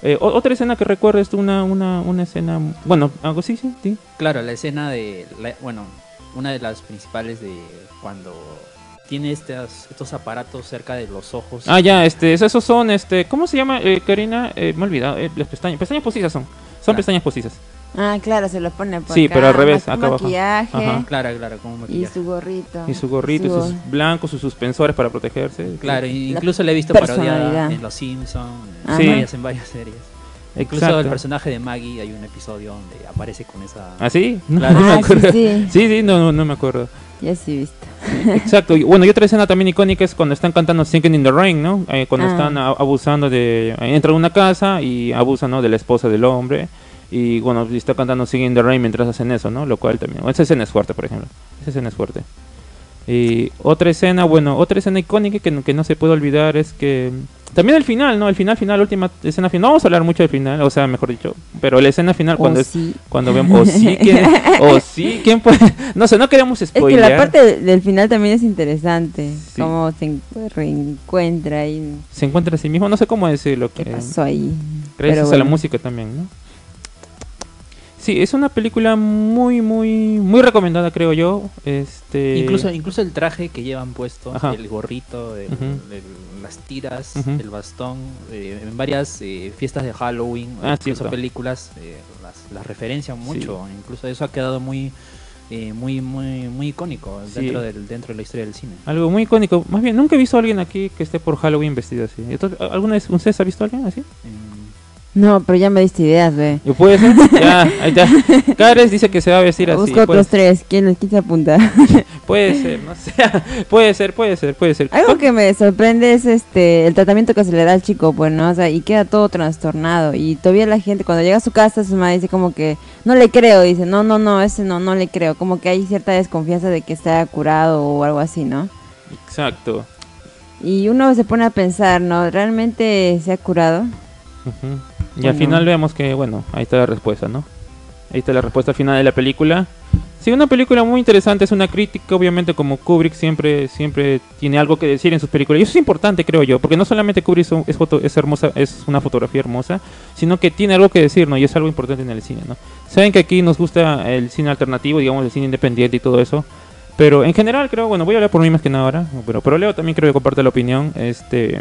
Eh, otra escena que recuerdo es una, una, una escena, bueno, algo sí, sí, sí. Claro, la escena de, bueno, una de las principales de cuando tiene estos, estos aparatos cerca de los ojos. Ah, ya, este, esos son, este, ¿cómo se llama, eh, Karina? Eh, me he olvidado, eh, las pestañas, pestañas postizas son, son pestañas postizas. Ah, claro, se los pone por Sí, pero al revés, acá abajo. Maquillaje. Claro, claro, como maquillaje. Y su gorrito. Y su gorrito, y sus blancos, sus suspensores para protegerse. Claro, incluso le he visto parodiada en Los Simpsons, sí. en varias series. Incluso el personaje de Maggie hay un episodio donde aparece con esa. ¿Ah, sí? No, me ah, acuerdo. Sí, [laughs] sí, no, no, me acuerdo. Ya sí visto. Exacto. Y, bueno, y otra escena también icónica es cuando están cantando Sinking in the Rain, ¿no? Eh, cuando ah. están abusando de. Entran a una casa y abusan, ¿no? De la esposa del hombre. Y bueno, está cantando Singing in the Rain mientras hacen eso, ¿no? Lo cual también. Esa escena es fuerte, por ejemplo. Esa escena es fuerte. Y otra escena, bueno, otra escena icónica que, que no se puede olvidar es que también el final, ¿no? El final, final, última escena final. No vamos a hablar mucho del final, o sea, mejor dicho. Pero la escena final cuando es, cuando vemos, o sí, ¿quién, [laughs] o sí, ¿quién puede? [laughs] No sé, no queremos spoiler. Es que la parte del final también es interesante. Cómo se reencuentra y... Se encuentra a sí mismo, no sé cómo decirlo. ¿Qué pasó ahí? Gracias a la música también, ¿no? Sí, es una película muy, muy, muy recomendada, creo yo. Este... Incluso, incluso el traje que llevan puesto, el gorrito, las tiras, el bastón, eh, en varias eh, fiestas de Halloween, ah, incluso películas, eh, las, referencian mucho. Incluso eso ha quedado muy, muy, muy, muy icónico dentro, del, dentro de la historia del cine. Algo muy icónico. Más bien, nunca he visto a alguien aquí que esté por Halloween vestido así. ¿Alguna vez ha visto a alguien así? No, pero ya me diste ideas, ve. ¿Puede ser? ya, ahí está. [laughs] Cares dice que se va a vestir así. Busco otros tres. ¿Quién, ¿Quién se apunta? [laughs] puede [laughs] ser, no sé. puede ser, puede ser, puede ser. Algo que me sorprende es este el tratamiento que se le da al chico, pues, ¿no? O sea, y queda todo trastornado. Y todavía la gente, cuando llega a su casa, su madre dice como que, no le creo. Dice, no, no, no, ese no, no le creo. Como que hay cierta desconfianza de que está curado o algo así, ¿no? Exacto. Y uno se pone a pensar, ¿no? ¿Realmente se ha curado? Y al final vemos que, bueno, ahí está la respuesta, ¿no? Ahí está la respuesta final de la película. Sí, una película muy interesante, es una crítica, obviamente como Kubrick siempre siempre tiene algo que decir en sus películas. Y eso es importante, creo yo, porque no solamente Kubrick es, foto, es hermosa, es una fotografía hermosa, sino que tiene algo que decir, ¿no? Y es algo importante en el cine, ¿no? Saben que aquí nos gusta el cine alternativo, digamos, el cine independiente y todo eso. Pero en general creo, bueno, voy a hablar por mí más que nada ahora, pero, pero Leo también creo que comparte la opinión. Este,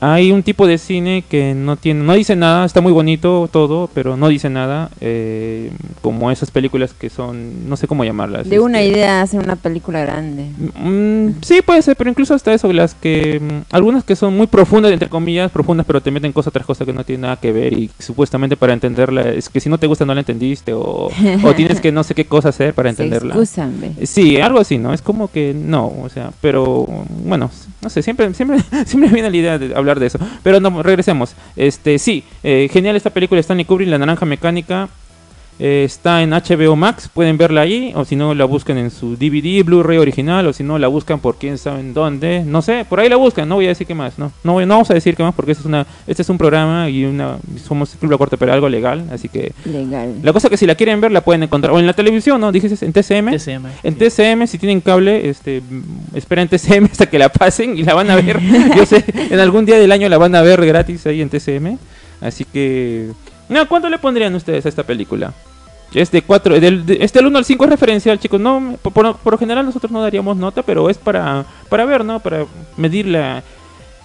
hay un tipo de cine que no tiene, no dice nada, está muy bonito todo, pero no dice nada, eh, como esas películas que son, no sé cómo llamarlas. De una este, idea hacer una película grande. Mm, sí, puede ser, pero incluso hasta eso, las que, mm, algunas que son muy profundas, entre comillas, profundas, pero te meten cosas, otras cosas que no tienen nada que ver y supuestamente para entenderla, es que si no te gusta no la entendiste o, o tienes que no sé qué cosa hacer para [laughs] entenderla. Se. Sí, algo así, ¿no? Es como que no, o sea, pero bueno, no sé, siempre, siempre, [laughs] siempre viene la idea de hablar de eso. Pero no, regresemos. Este, sí, eh, genial esta película, Stanley Kubrick, La Naranja Mecánica. Eh, está en HBO Max, pueden verla ahí, o si no la buscan en su DVD, Blu-ray original, o si no la buscan por quién sabe en dónde, no sé, por ahí la buscan, no voy a decir qué más, no, no, voy- no vamos a decir qué más porque este es, una, este es un programa y una, somos Club La Corte, pero algo legal, así que Legal. la cosa que si la quieren ver la pueden encontrar, o en la televisión, ¿no? Dijiste en TCM. TCM, En sí. TCM, si tienen cable, este, esperen TCM [laughs] hasta que la pasen y la van a ver. [laughs] Yo sé, en algún día del año la van a ver gratis ahí en TCM. Así que... No, ¿cuánto le pondrían ustedes a esta película? Es de 4, del, de- este del 1 al 5 es referencial, chicos. No, por, por- lo general nosotros no daríamos nota, pero es para, para ver, ¿no? Para medir la,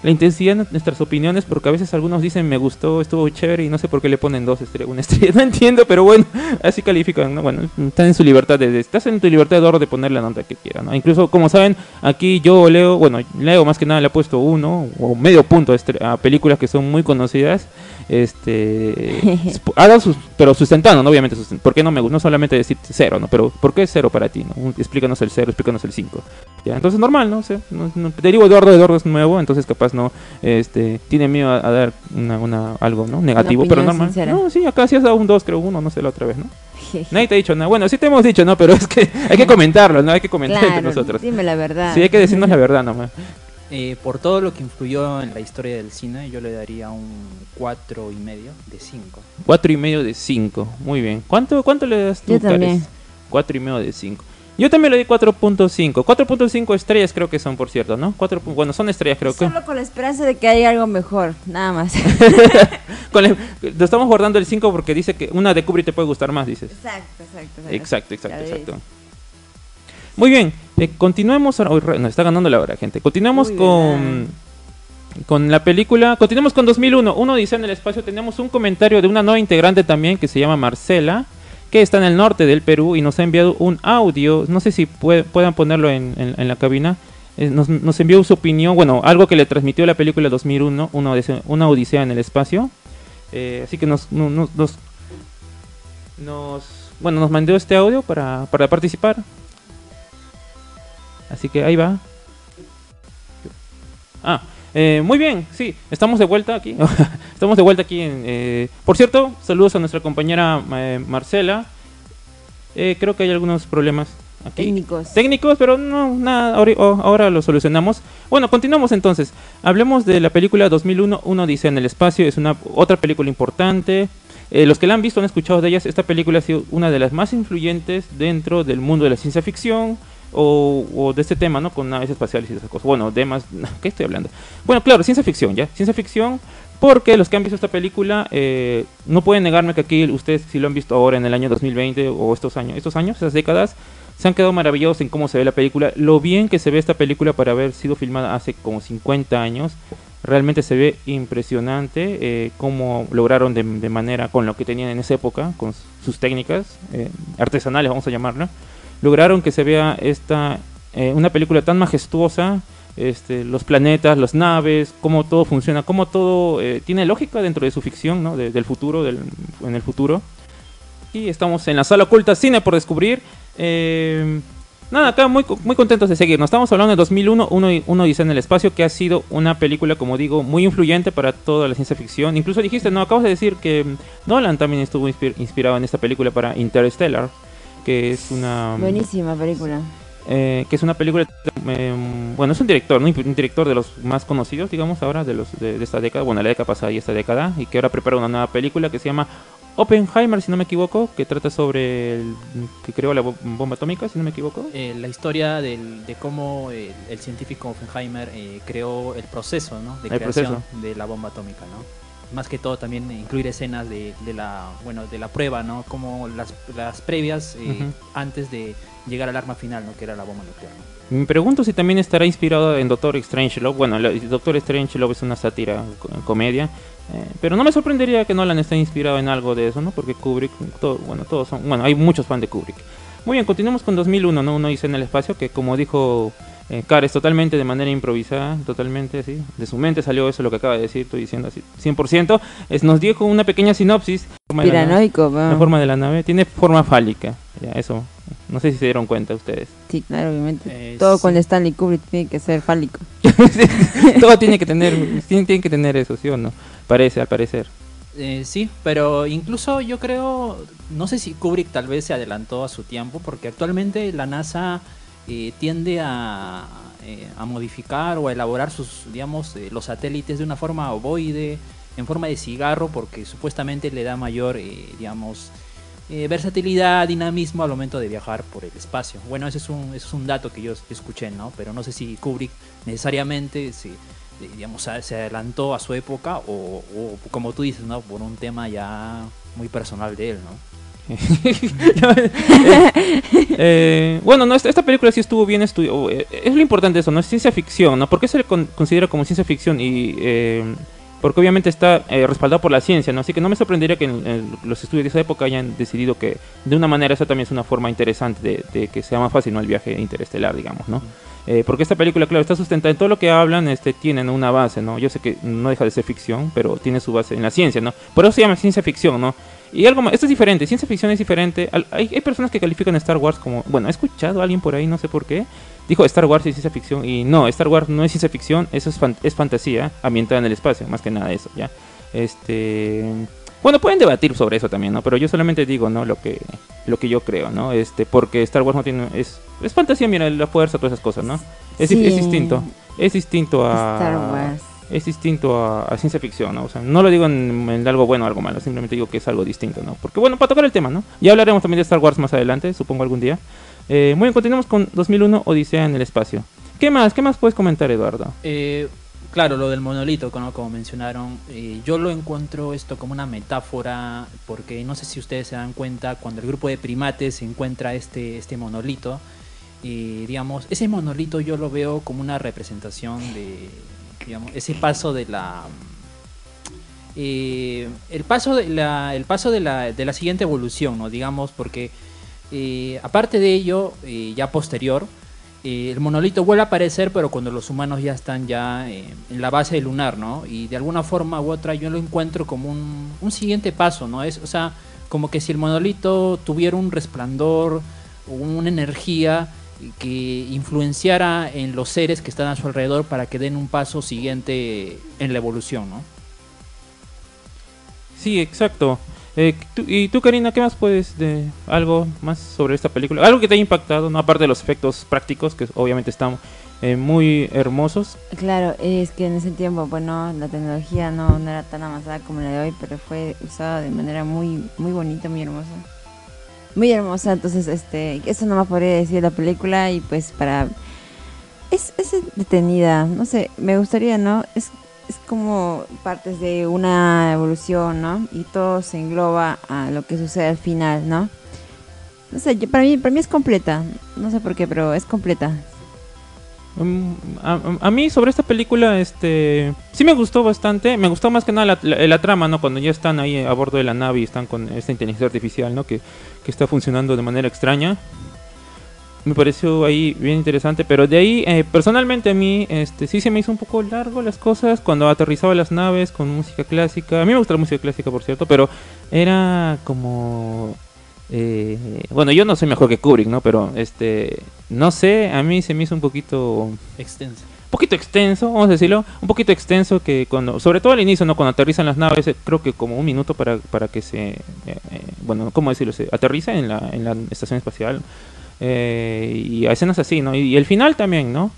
la intensidad de nuestras opiniones, porque a veces algunos dicen me gustó, estuvo chévere y no sé por qué le ponen dos estrellas, una estrella, [laughs] no entiendo, pero bueno, así califican, ¿no? Bueno, están en su libertad de, estás en tu libertad de oro de poner la nota que quieran, ¿no? Incluso, como saben, aquí yo Leo, bueno, Leo más que nada le ha puesto uno o medio punto a, películas que son muy conocidas, este, [laughs] sp- ha dado sus, pero sustentando, ¿no? Obviamente, susten- ¿por qué no me gusta? No solamente decir cero, ¿no? Pero, ¿por qué cero para ti, ¿no? Explícanos el cero, explícanos el cinco. Ya, entonces normal, ¿no? O sea, no, no- derivo Eduardo, Eduardo es nuevo, entonces capaz no, este, tiene miedo a, a dar una, una- algo, ¿no? Negativo, pero normal. sincera. No, sí, acá sí has dado un 2, creo, uno, no sé, la otra vez, ¿no? [laughs] Nadie te ha dicho nada. Bueno, sí te hemos dicho, ¿no? Pero es que [laughs] hay que comentarlo, ¿no? Hay que comentar entre Claro, nosotros. dime la verdad. Sí, hay que decirnos la verdad nomás. [laughs] Eh, por todo lo que influyó en la historia del cine, yo le daría un cuatro y medio de 5. Cuatro y medio de 5. Muy bien. ¿Cuánto, cuánto le das tú, Yo también. Cares? Cuatro y medio de 5. Yo también le di 4.5. 4.5 estrellas creo que son, por cierto, ¿no? Cuatro, pu- bueno, son estrellas creo que. Solo con la esperanza de que haya algo mejor, nada más. [laughs] Con el- lo estamos guardando el 5 porque dice que una de Kubrick te puede gustar más, dices. exacto, exacto. Exacto, exacto, ves. exacto. Muy bien, eh, continuemos. re- nos está ganando la hora, gente. Continuemos Uy, con, con la película. Continuemos con 2001. Uno dice en el espacio. Tenemos un comentario de una nueva integrante también que se llama Marcela, que está en el norte del Perú y nos ha enviado un audio. No sé si pue- puedan ponerlo en, la cabina. Eh, nos, nos envió su opinión, bueno, algo que le transmitió la película 2001, una odisea, una odisea en el espacio. Eh, así que nos, no- no- nos, nos, bueno, nos mandó este audio para, para participar. Así que ahí va. Ah, eh, muy bien, sí, estamos de vuelta aquí. [laughs] estamos de vuelta aquí. En, eh, por cierto, saludos a nuestra compañera eh, Marcela. Eh, creo que hay algunos problemas aquí. Técnicos. Técnicos, pero no, nada, ahora, oh, ahora lo solucionamos. Bueno, continuamos entonces. Hablemos de la película 2001, Uno dice en el espacio. Es una otra película importante. Eh, los que la han visto han escuchado de ellas. Esta película ha sido una de las más influyentes dentro del mundo de la ciencia ficción o, o de este tema, ¿no? Con naves espaciales y esas cosas. Bueno, temas, [laughs] ¿qué estoy hablando? Bueno, claro, ciencia ficción, ¿ya? Ciencia ficción porque los que han visto esta película eh, no pueden negarme que aquí ustedes si lo han visto ahora en el año 2020 o estos años, estos años, esas décadas, se han quedado maravillados en cómo se ve la película, lo bien que se ve esta película para haber sido filmada hace como 50 años. Realmente se ve impresionante eh, cómo lograron de, de manera con lo que tenían en esa época, con sus técnicas eh, artesanales, vamos a llamarla, lograron que se vea esta eh, una película tan majestuosa, este, los planetas, las naves, cómo todo funciona, cómo todo eh, tiene lógica dentro de su ficción, ¿no? De- del futuro, del, en el futuro. Y estamos en la sala oculta cine por descubrir. Eh, nada, acá muy, muy contentos de seguirnos. Estamos hablando de 2001, uno, uno dice en el espacio, que ha sido una película, como digo, muy influyente para toda la ciencia ficción. Incluso dijiste, no, acabas de decir que Nolan también estuvo inspir- inspirado en esta película para Interstellar, que es una... Buenísima película. eh, que es una película, eh, bueno, es un director, ¿no? un director de los más conocidos, digamos, ahora de los de, de esta década, bueno, la década pasada y esta década, y que ahora prepara una nueva película que se llama Oppenheimer, si no me equivoco, que trata sobre el que creó la bo- bomba atómica, si no me equivoco. Eh, la historia del- de cómo el, el científico Oppenheimer eh, creó el proceso ¿no? de El creación proceso. de la bomba atómica. ¿no? Más que todo también incluir escenas de, la bueno de la prueba, ¿no? Como las, las previas eh, antes de llegar al arma final, ¿no? Que era la bomba nuclear. Me pregunto si también estará inspirado en Doctor Strangelove. Bueno, Doctor Strangelove es una sátira, comedia. Eh, pero no me sorprendería que Nolan esté inspirado en algo de eso, ¿no? Porque Kubrick, todo, bueno, todos son, bueno, hay muchos fans de Kubrick. Muy bien, continuamos con 2001, ¿no? Uno dice en el espacio que como dijo eh, es totalmente de manera improvisada, totalmente así, de su mente salió eso lo que acaba de decir, estoy diciendo así, 100%, es, nos dijo una pequeña sinopsis. Piranoico, la, la, forma de la nave, tiene forma fálica, ya, eso, no sé si se dieron cuenta ustedes. Sí, claro, obviamente. Eh, Todo con Stanley Kubrick tiene que ser fálico. [laughs] Todo tiene que tener, [laughs] tiene, tiene, que tener eso, ¿sí o no? Parece, al parecer. Eh, sí, pero incluso yo creo, no sé si Kubrick tal vez se adelantó a su tiempo, porque actualmente la NASA eh, tiende a, eh, a, modificar o a elaborar sus, digamos, eh, los satélites de una forma ovoide, en forma de cigarro, porque supuestamente le da mayor, digamos, versatilidad, dinamismo al momento de viajar por el espacio. Bueno, ese es un, es un dato que yo escuché, ¿no? Pero no sé si Kubrick necesariamente se, digamos, se adelantó a su época o, o, como tú dices, ¿no? Por un tema ya muy personal de él, ¿no? [laughs] Eh, bueno, no, esta, película sí estuvo bien estudiada. Eh, es lo importante eso, ¿no? Es ciencia ficción, ¿no? ¿Por qué se le considera como ciencia ficción? Y eh, porque obviamente está respaldado por la ciencia, ¿no? Así que no me sorprendería que los estudios de esa época hayan decidido que de una manera esa también es una forma interesante de, que sea más fácil, ¿no? El viaje interestelar, digamos, ¿no? porque esta película, claro, está sustentada en todo lo que hablan, este, tienen una base, ¿no? Yo sé que no deja de ser ficción, pero tiene su base en la ciencia, ¿no? Por eso se llama ciencia ficción, ¿no? Y algo más, esto es diferente, ciencia ficción es diferente. Hay, hay, personas que califican Star Wars como, bueno, he escuchado a alguien por ahí, no sé por qué, dijo Star Wars es ciencia ficción y no, Star Wars no es ciencia ficción, eso es, es fantasía ambientada en el espacio, más que nada eso, ¿ya? Este, bueno, pueden debatir sobre eso también, ¿no? Pero yo solamente digo, ¿no? Lo que lo que yo creo, ¿no? Este, porque Star Wars no tiene es es fantasía, mira, la fuerza, todas esas cosas, ¿no? Es, es distinto. Es distinto a Star Wars es distinto a, ciencia ficción, ¿no? O sea, no lo digo en, algo bueno o algo malo, simplemente digo que es algo distinto, ¿no? Porque bueno, para tocar el tema, ¿no? Ya hablaremos también de Star Wars más adelante, supongo algún día. Eh, muy bien, continuamos con 2001, Odisea en el espacio. ¿Qué más? ¿Qué más puedes comentar, Eduardo? Eh, claro, lo del monolito, como mencionaron, eh, yo lo encuentro esto como una metáfora, porque no sé si ustedes se dan cuenta, cuando el grupo de primates encuentra este, este monolito, y digamos, ese monolito yo lo veo como una representación de ese paso de la... Eh, el paso de la, el paso de la, de la siguiente evolución, ¿no? Digamos, porque eh, aparte de ello, eh, ya posterior, el monolito vuelve a aparecer, pero cuando los humanos ya están ya en la base lunar, ¿no? Y de alguna forma u otra yo lo encuentro como un, un siguiente paso, ¿no? Es, o sea, como que si el monolito tuviera un resplandor, una energía, que influenciara en los seres que están a su alrededor para que den un paso siguiente en la evolución, ¿no? Sí, exacto. Eh, ¿Y tú, Karina, qué más puedes de algo más sobre esta película? Algo que te haya impactado, no aparte de los efectos prácticos, que obviamente están eh, muy hermosos. Claro, es que en ese tiempo, bueno, la tecnología no, no era tan avanzada como la de hoy, pero fue usada de manera muy, muy bonita, muy hermosa muy hermosa. Entonces, este, eso no me podría decir la película y pues para... Es, es detenida, no sé, me gustaría, ¿no? Es, es como partes de una evolución, ¿no? Y todo se engloba a lo que sucede al final, ¿no? No sé, para, mí, para mí es completa, no sé por qué, pero es completa. Mm, a, mí sobre esta película, este, sí me gustó bastante. Me gustó más que nada la, trama, ¿no? Cuando ya están ahí a bordo de la nave y están con esta inteligencia artificial, ¿no? Que, está funcionando de manera extraña. Me pareció ahí bien interesante, pero de ahí, eh, personalmente a mí, este, sí se me hizo un poco largo las cosas cuando aterrizaba las naves con música clásica. A mí me gusta la música clásica, por cierto, pero era como eh, bueno, yo no soy mejor que Kubrick, ¿no? Pero este, no sé, a mí se me hizo un poquito extenso. Un poquito extenso, vamos a decirlo, un poquito extenso que cuando, sobre todo al inicio, ¿no? Cuando aterrizan las naves, eh, creo que como un minuto para, para que se, eh, bueno, ¿cómo decirlo? Se aterriza en la, en la estación espacial. y a escenas así, ¿no? Y, el final también, ¿no?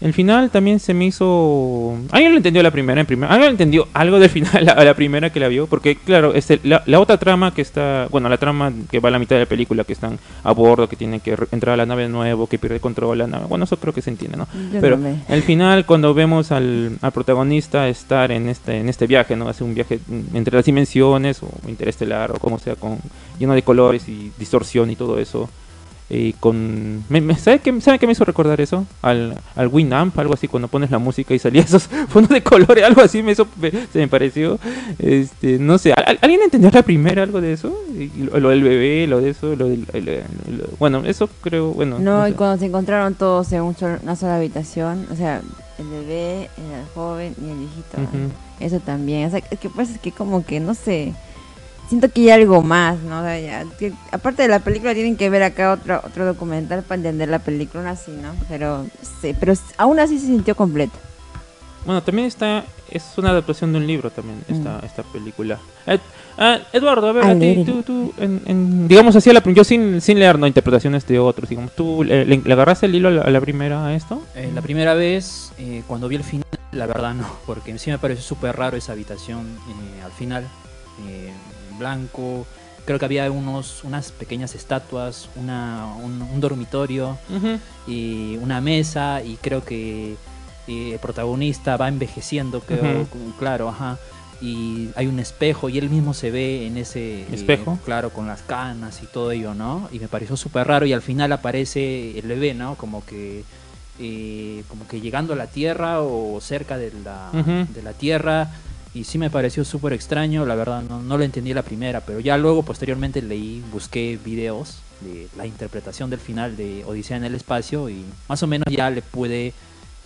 El final también se me hizo... ¿Alguien lo entendió la primera? En primera? ¿Alguien entendió algo del final a la primera que la vio? Porque, claro, este, la, otra trama que está... Bueno, la trama que va a la mitad de la película, que están a bordo, que tienen que entrar a la nave de nuevo, que pierde control la nave. Bueno, eso creo que se entiende, ¿no? Pero el final, cuando vemos al, al, protagonista estar en este, en este viaje, ¿no? Hace un viaje entre las dimensiones, o interestelar, o como sea, con lleno de colores y distorsión y todo eso y con me, ¿sabe, qué, ¿sabe qué me hizo recordar eso? Al, al Winamp, algo así, cuando pones la música y salía [laughs] esos fondos de colores, algo así me hizo, se me pareció. Este, no sé, ¿alguien entendió la primera algo de eso? lo, del bebé, lo de eso, lo del, bueno, eso creo, bueno. No, y cuando se encontraron todos en una sola habitación, o sea, el bebé, el joven y el viejito, eso también, o sea, que pasa es que como que, no sé siento que hay algo más, ¿no? aparte de la película tienen que ver acá otro otro documental para entender la película así, ¿no? Pero sí, pero aún así se sintió completo. Bueno, también está es una adaptación de un libro también esta mm. esta película. Ah, Eduardo, a ver, a ti, tú, tú digamos así, la, yo sin, sin leer no interpretaciones de otros, digamos, ¿tú le, le, agarraste el hilo a la, primera a esto? Eh, la primera vez, eh, cuando vi el final, la verdad no, porque sí me pareció súper raro esa habitación eh, al final blanco. Creo que había unos, unas pequeñas estatuas, una, un, dormitorio y una mesa y creo que eh, el protagonista va envejeciendo, creo, claro, ajá. Y hay un espejo y él mismo se ve en ese eh, espejo, claro, con las canas y todo ello, ¿no? Y me pareció súper raro y al final aparece el bebé, ¿no? Como que eh, como que llegando a la tierra o cerca de la, de la tierra y sí me pareció súper extraño, la verdad no, no lo entendí la primera, pero ya luego posteriormente leí, busqué videos de la interpretación del final de Odisea en el espacio y más o menos ya le pude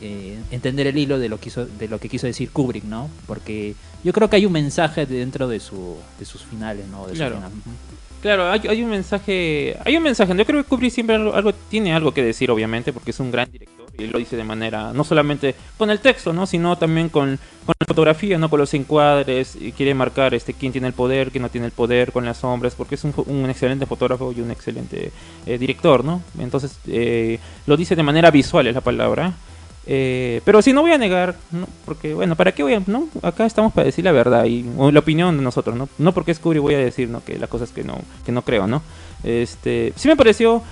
eh, entender el hilo de lo, que de lo que quiso decir Kubrick, ¿no? Porque yo creo que hay un mensaje dentro de, su, de sus finales, ¿no? claro. Claro, hay, hay, un mensaje, hay un mensaje. Yo creo que Kubrick siempre algo, tiene algo que decir, obviamente, porque es un gran director y lo dice de manera, no solamente con el texto, ¿no? Sino también con, con la fotografía, ¿no? Con los encuadres y quiere marcar este quién tiene el poder, quién no tiene el poder, con las sombras, porque es un, un excelente fotógrafo y un excelente eh, director, ¿no? Entonces eh, lo dice de manera visual es la palabra. Eh, pero sí, no voy a negar, porque bueno, ¿para qué voy a...? No? Acá estamos para decir la verdad y la opinión de nosotros, ¿no? No porque es voy a decir, ¿no? Que las cosas que no, que no creo, ¿no? Este, sí me pareció...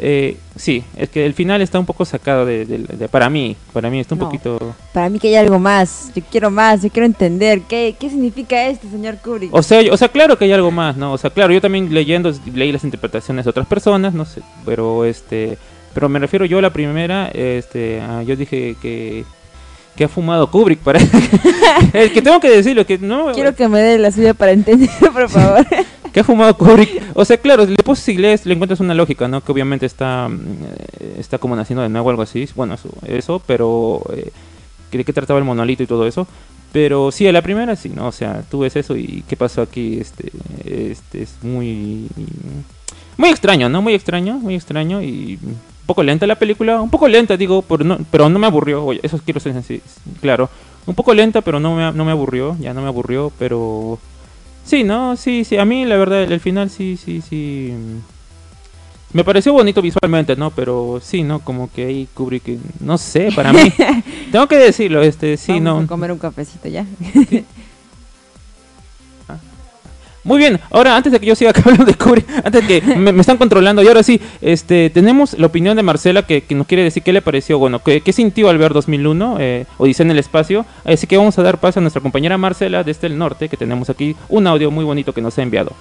Eh, sí, es que el final está un poco sacado de, para mí, para mí está un poquito... Para mí que hay algo más, yo quiero más, yo quiero entender qué, qué significa esto, señor Kubrick. O sea, o sea, claro que hay algo más, ¿no? O sea, claro, yo también leyendo, leí las interpretaciones de otras personas, no sé, pero este pero me refiero yo a la primera, este, yo dije que que ha fumado Kubrick para [laughs] es que tengo que decirlo que no quiero que me dé la suya para entender [laughs] por favor [laughs] que ha fumado Kubrick. O sea claro le puse inglés le encuentras una lógica no que obviamente está mm, está como naciendo de nuevo algo así. Bueno eso, eso pero eh, de qué trataba el monolito y todo eso pero sí a la primera sí no o sea tú ves eso y qué pasó aquí este este es muy muy extraño no muy extraño muy extraño y un poco lenta la película, un poco lenta digo, pero no, me aburrió, eso quiero ser claro, un poco lenta pero no me, no me aburrió, ya no me aburrió, pero sí, no, sí, sí, a mí la verdad el final sí, sí, sí, me pareció bonito visualmente, ¿no? Pero sí, ¿no? Como que ahí Kubrick, no sé, para mí, [laughs] tengo que decirlo, este, sí, Vamos no. A comer un cafecito ya. Muy bien, ahora antes de que yo siga [laughs] hablando de Kubrick, antes de que me, están controlando, y ahora sí, este, tenemos la opinión de Marcela que, nos quiere decir qué le pareció, bueno, qué, sintió al ver 2001, eh, Odisea en el espacio. Así que vamos a dar paso a nuestra compañera Marcela desde el norte, que tenemos aquí un audio muy bonito que nos ha enviado.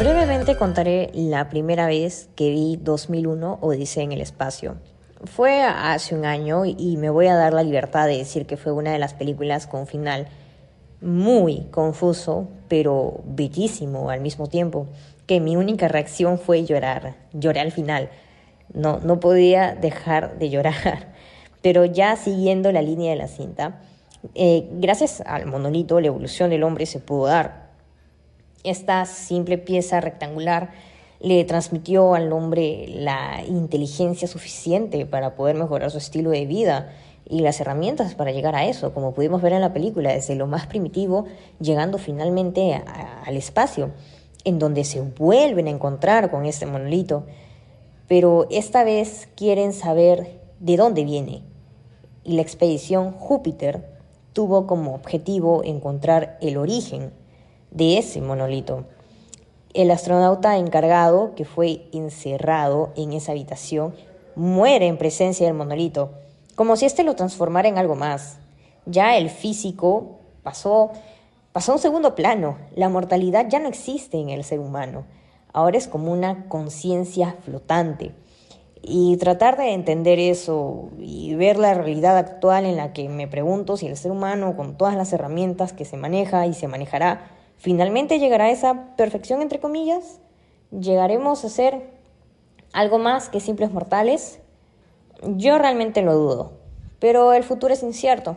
Brevemente contaré la primera vez que vi 2001 Odisea en el espacio. Fue hace un año y me voy a dar la libertad de decir que fue una de las películas con final muy confuso, pero bellísimo al mismo tiempo, que mi única reacción fue llorar. Lloré al final. No, no podía dejar de llorar. [laughs] Pero ya siguiendo la línea de la cinta, eh, gracias al monolito, la evolución del hombre se pudo dar. Esta simple pieza rectangular le transmitió al hombre la inteligencia suficiente para poder mejorar su estilo de vida y las herramientas para llegar a eso, como pudimos ver en la película, desde lo más primitivo, llegando finalmente al espacio, en donde se vuelven a encontrar con este monolito. pero esta vez quieren saber de dónde viene. Y la expedición Júpiter tuvo como objetivo encontrar el origen de ese monolito. El astronauta encargado, que fue encerrado en esa habitación, muere en presencia del monolito, como si éste lo transformara en algo más. Ya el físico pasó, pasó a un segundo plano. La mortalidad ya no existe en el ser humano. Ahora es como una conciencia flotante. Y tratar de entender eso y ver la realidad actual en la que me pregunto si el ser humano, con todas las herramientas que se maneja y se manejará, finalmente llegará a esa perfección, entre comillas, llegaremos a ser algo más que simples mortales. Yo realmente lo dudo, pero el futuro es incierto.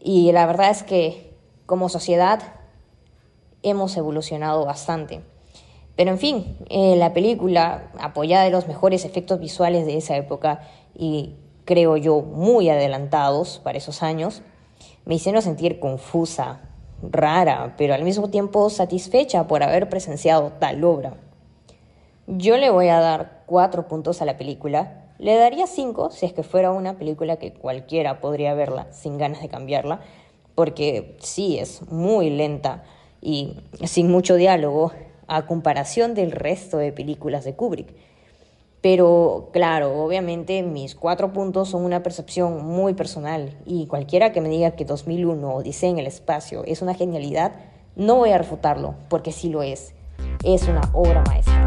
Y la verdad es que como sociedad hemos evolucionado bastante. Pero en fin, eh, la película, apoyada de los mejores efectos visuales de esa época y creo yo muy adelantados para esos años, me hicieron sentir confusa, rara, pero al mismo tiempo satisfecha por haber presenciado tal obra. Yo le voy a dar cuatro puntos a la película. Le daría cinco si es que fuera una película que cualquiera podría verla sin ganas de cambiarla, porque sí es muy lenta y sin mucho diálogo a comparación del resto de películas de Kubrick. Pero claro, obviamente mis cuatro puntos son una percepción muy personal y cualquiera que me diga que 2001 Odisea en el espacio es una genialidad, no voy a refutarlo, porque sí lo es. Es una obra maestra.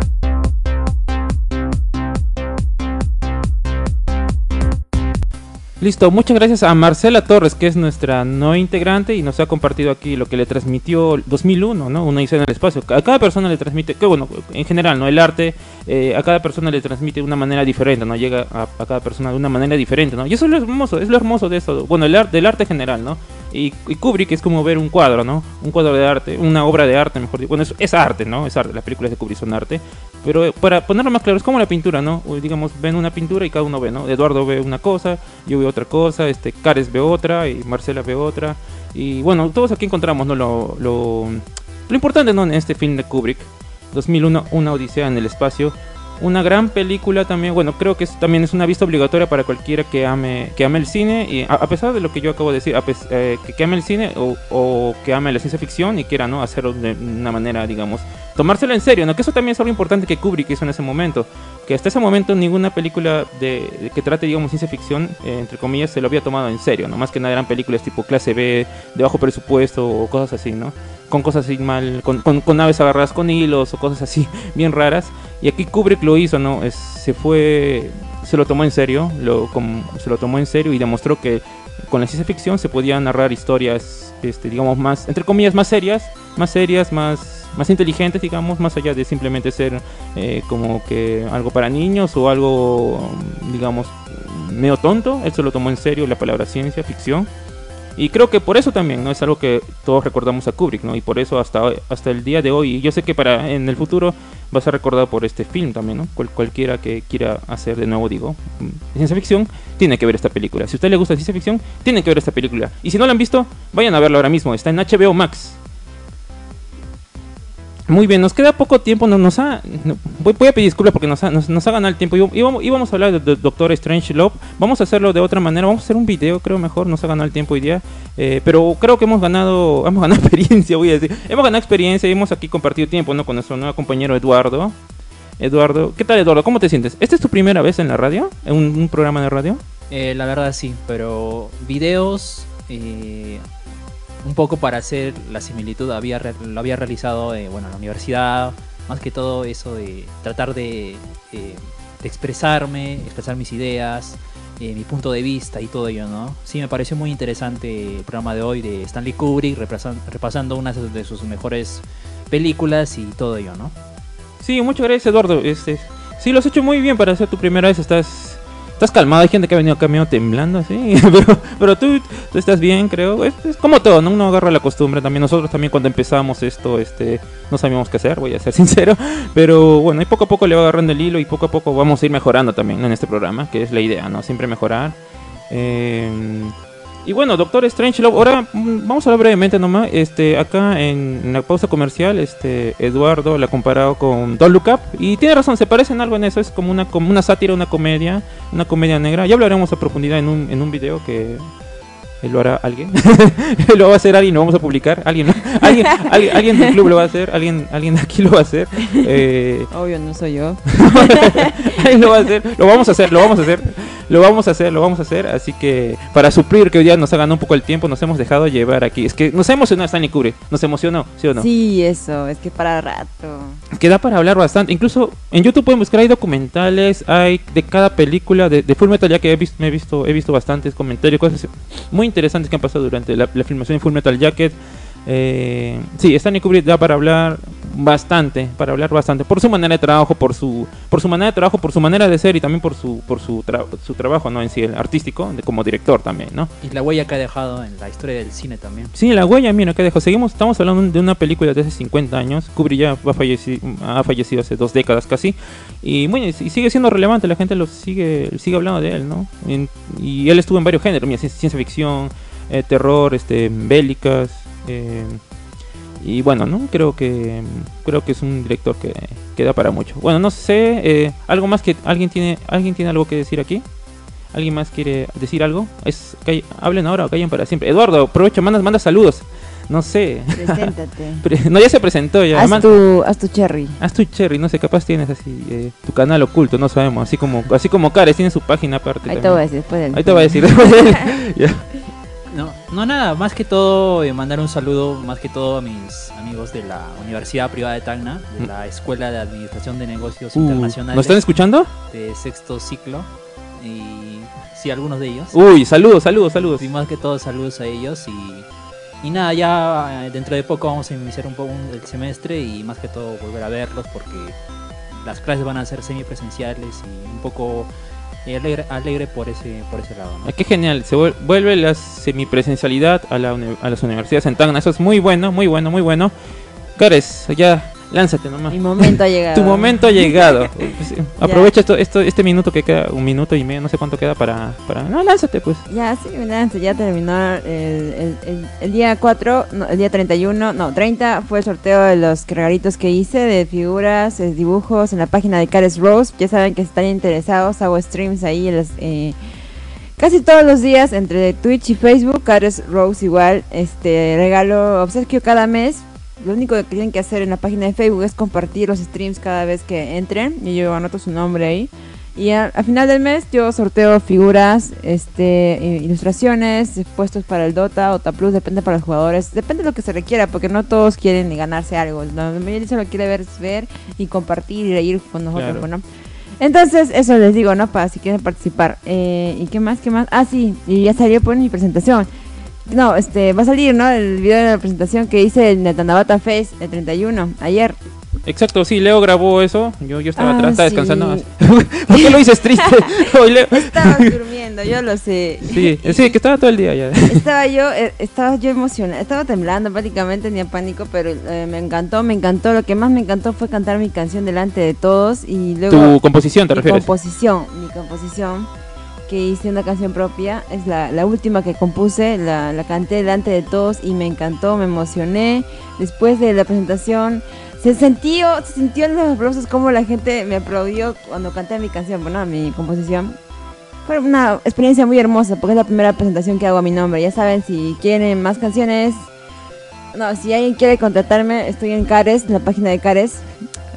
Listo, muchas gracias a Marcela Torres, que es nuestra no integrante y nos ha compartido aquí lo que le transmitió 2001, ¿no? Una edición en espacio. A cada persona le transmite, que bueno, en general, ¿no? El arte eh, a cada persona le transmite de una manera diferente, ¿no? Llega a, cada persona de una manera diferente, ¿no? Y eso es lo hermoso, es lo hermoso de eso, bueno, el arte, del arte general, ¿no? Y, y, Kubrick es como ver un cuadro, ¿no? Un cuadro de arte, una obra de arte, mejor dicho. Bueno, es, es, arte, ¿no? Es arte, las películas de Kubrick son arte. Pero eh, para ponerlo más claro, es como la pintura, ¿no? digamos, ven una pintura y cada uno ve, ¿no? Eduardo ve una cosa, yo veo otra cosa, este, Cares ve otra y Marcela ve otra. Y bueno, todos aquí encontramos, ¿no? Lo, lo, lo importante, ¿no? En este film de Kubrick, 2001, Una Odisea en el Espacio una gran película también, bueno, creo que también es una vista obligatoria para cualquiera que ame, que ame el cine, y a, pesar de lo que yo acabo de decir, eh, que, ame el cine o, que ame la ciencia ficción y quiera, ¿no? Hacerlo de una manera, digamos, tomárselo en serio, ¿no? Que eso también es algo importante que Kubrick hizo en ese momento, que hasta ese momento ninguna película de, que trate, digamos, ciencia ficción, eh, entre comillas, se lo había tomado en serio, ¿no? Más que nada eran películas tipo clase B, de bajo presupuesto o cosas así, ¿no? Con cosas así mal, con, con, con naves agarradas con hilos o cosas así [laughs] bien raras. Y aquí Kubrick lo hizo, ¿no? Es, se fue, se lo tomó en serio, lo, se lo tomó en serio y demostró que con la ciencia ficción se podían narrar historias, este, digamos, más, entre comillas, más serias, más serias, más, más inteligentes, digamos, más allá de simplemente ser eh, como que algo para niños o algo, digamos, medio tonto. Él se lo tomó en serio la palabra ciencia ficción. Y creo que por eso también, ¿no? Es algo que todos recordamos a Kubrick, ¿no? Y por eso hasta, hasta el día de hoy, y yo sé que para en el futuro va a ser recordado por este film también, ¿no? cualquiera que quiera hacer de nuevo, digo, ciencia ficción, tiene que ver esta película. Si a usted le gusta ciencia ficción, tiene que ver esta película. Y si no la han visto, vayan a verla ahora mismo. Está en HBO Max. Muy bien, nos queda poco tiempo. No, nos ha, voy, a pedir disculpas porque nos ha, nos, ganado el tiempo. Íbamos, íbamos a hablar de, Doctor Strange Love. Vamos a hacerlo de otra manera. Vamos a hacer un video, creo mejor. Nos ha ganado el tiempo hoy día. Eh, pero creo que hemos ganado, [laughs] hemos ganado experiencia, voy a decir. Hemos ganado experiencia y hemos aquí compartido tiempo ¿no? con nuestro nuevo compañero Eduardo. Eduardo, ¿qué tal Eduardo? ¿Cómo te sientes? ¿Esta es tu primera vez en la radio? ¿En un, programa de radio? Eh, la verdad sí, pero videos... Eh un poco para hacer la similitud, había, lo había realizado eh, bueno, en la universidad, más que todo eso de tratar de, eh, expresarme, expresar mis ideas, eh, mi punto de vista y todo ello, ¿no? Sí, me pareció muy interesante el programa de hoy de Stanley Kubrick, repasando, repasando una de sus mejores películas y todo ello, ¿no? Sí, muchas gracias Eduardo. Este, sí, lo has hecho muy bien para ser tu primera vez, estás estás calmado, hay gente que ha venido camino temblando así, [laughs] pero, pero tú, tú, estás bien, creo. Es, como todo, ¿no? Uno agarra la costumbre también. Nosotros también cuando empezamos esto, este, no sabíamos qué hacer, voy a ser [laughs] sincero. Pero bueno, y poco a poco le va agarrando el hilo y poco a poco vamos a ir mejorando también en este programa, que es la idea, ¿no? Siempre mejorar. Eh, Y bueno, Doctor Strange ahora mm, vamos a hablar brevemente nomás. Este, acá en, la pausa comercial, este, Eduardo la ha comparado con Don't Look Up. Y tiene razón, se parecen algo en eso. Es como una, como una sátira, una comedia, una comedia negra. Ya hablaremos a profundidad en un, en un video que lo hará alguien. [laughs] lo va a hacer alguien, lo vamos a publicar. Alguien, ¿Alguien, alguien, del club lo va a hacer. Alguien, alguien de aquí lo va a hacer. Eh... [laughs] Obvio, no soy yo. [laughs] lo va a hacer. Lo vamos a hacer, lo vamos a hacer. Lo vamos a hacer, lo vamos a hacer. Así que para suplir que hoy día nos ha ganado un poco el tiempo, nos hemos dejado llevar aquí. Es que nos emocionó Stanley Kubrick. Nos emocionó, ¿sí o no? Sí, eso. Es que para rato. Queda para hablar bastante. Incluso en YouTube pueden buscar, hay documentales, hay de cada película de, Full Metal, ya que he visto, me he visto, he visto bastantes comentarios, cosas muy interesantes que han pasado durante la, la filmación de Full Metal Jacket. Eh, sí, Stanley Kubrick da para hablar bastante, para hablar bastante, por su manera de trabajo, por su, por su manera de trabajo, por su manera de ser y también por su, por su, su trabajo, ¿no? En sí, el artístico, como director también, ¿no? Y la huella que ha dejado en la historia del cine también. Sí, la huella, mira, que dejado. Seguimos, estamos hablando de una película de hace 50 años. Kubrick ya ha fallecido, ha fallecido hace dos décadas casi. Y, muy, y sigue siendo relevante, la gente lo sigue, sigue hablando de él, ¿no? y él estuvo en varios géneros, mira, ciencia ficción, eh, terror, este, bélicas, eh, y bueno, no creo que creo que es un director que, queda para mucho. Bueno, no sé, eh, algo más que alguien tiene alguien tiene algo que decir aquí. ¿Alguien más quiere decir algo? Es que hablen ahora o callen para siempre. Eduardo, aprovecha, manda, manda saludos. No sé. Preséntate. [laughs] no, ya se presentó ya. Haz tu, haz tu cherry. Haz tu cherry, no sé, capaz tienes así eh, tu canal oculto, no sabemos. Así como así como Cares tiene su página aparte. Ahí te voy a decir después Ahí te voy a decir después [laughs] [laughs] No, no nada, más que todo eh, mandar un saludo, más que todo a mis amigos de la Universidad Privada de Tacna, de mm. la Escuela de Administración de Negocios uh, Internacionales. ¿Nos están escuchando? De sexto ciclo. Y sí, algunos de ellos. Uy, saludos, saludos, saludos. Y más que todo saludos a ellos y, y nada, ya eh, dentro de poco vamos a iniciar un poco el semestre y más que todo volver a verlos porque las clases van a ser semipresenciales y un poco alegre, alegre por ese por ese lado. ¿no? Qué genial, se vuelve la semipresencialidad a, la a las universidades en Tacna, eso es muy bueno, muy bueno, muy bueno. Cares, ya Lánzate nomás. Mi momento ha [laughs] llegado. tu momento ha llegado. [laughs] Aprovecha esto, esto, este minuto que queda, un minuto y medio, no sé cuánto queda para... para... No, lánzate pues. Ya, sí, lánzate. Ya terminó el, el, día 4, el día 31, no, 30 fue el sorteo de los regalitos que hice de figuras, dibujos en la página de Cares Rose. Ya saben que si están interesados, hago streams ahí eh, casi todos los días entre Twitch y Facebook, Cares Rose igual, este regalo obsequio cada mes lo único que tienen que hacer en la página de Facebook es compartir los streams cada vez que entren y yo anoto su nombre ahí. Y al final del mes yo sorteo figuras, este, ilustraciones, puestos para el Dota, o Plus, depende para los jugadores, depende de lo que se requiera, porque no todos quieren ganarse algo. La mayoría solo quiere ver, ver y compartir y reír con nosotros, bueno. Entonces, eso les digo, ¿no? Para si quieren participar. Eh, ¿Y qué más? ¿Qué más? Ah, sí, y ya salió por mi presentación. No, este, va a salir, ¿no? El video de la presentación que hice en el Tanabata Fest el 31, ayer. Exacto, sí, Leo grabó eso. Yo, yo estaba atrás, estaba ah, descansando. [laughs] ¿Por qué lo dices triste? [laughs] Estaba [laughs] durmiendo, yo lo sé. Sí, sí, que estaba todo el día ya. Estaba yo, eh, estaba yo emocionada, estaba temblando prácticamente, tenía pánico, pero eh, me encantó, me encantó. Lo que más me encantó fue cantar mi canción delante de todos y luego. ¿Tu composición te mi refieres? composición, mi composición que hice una canción propia, es la, la última que compuse, la, la, canté delante de todos y me encantó, me emocioné. Después de la presentación se sintió, se sintió en los aplausos como la gente me aplaudió cuando canté mi canción, bueno, mi composición. Fue una experiencia muy hermosa porque es la primera presentación que hago a mi nombre. Ya saben, si quieren más canciones, no, si alguien quiere contratarme, estoy en Cares, en la página de Cares,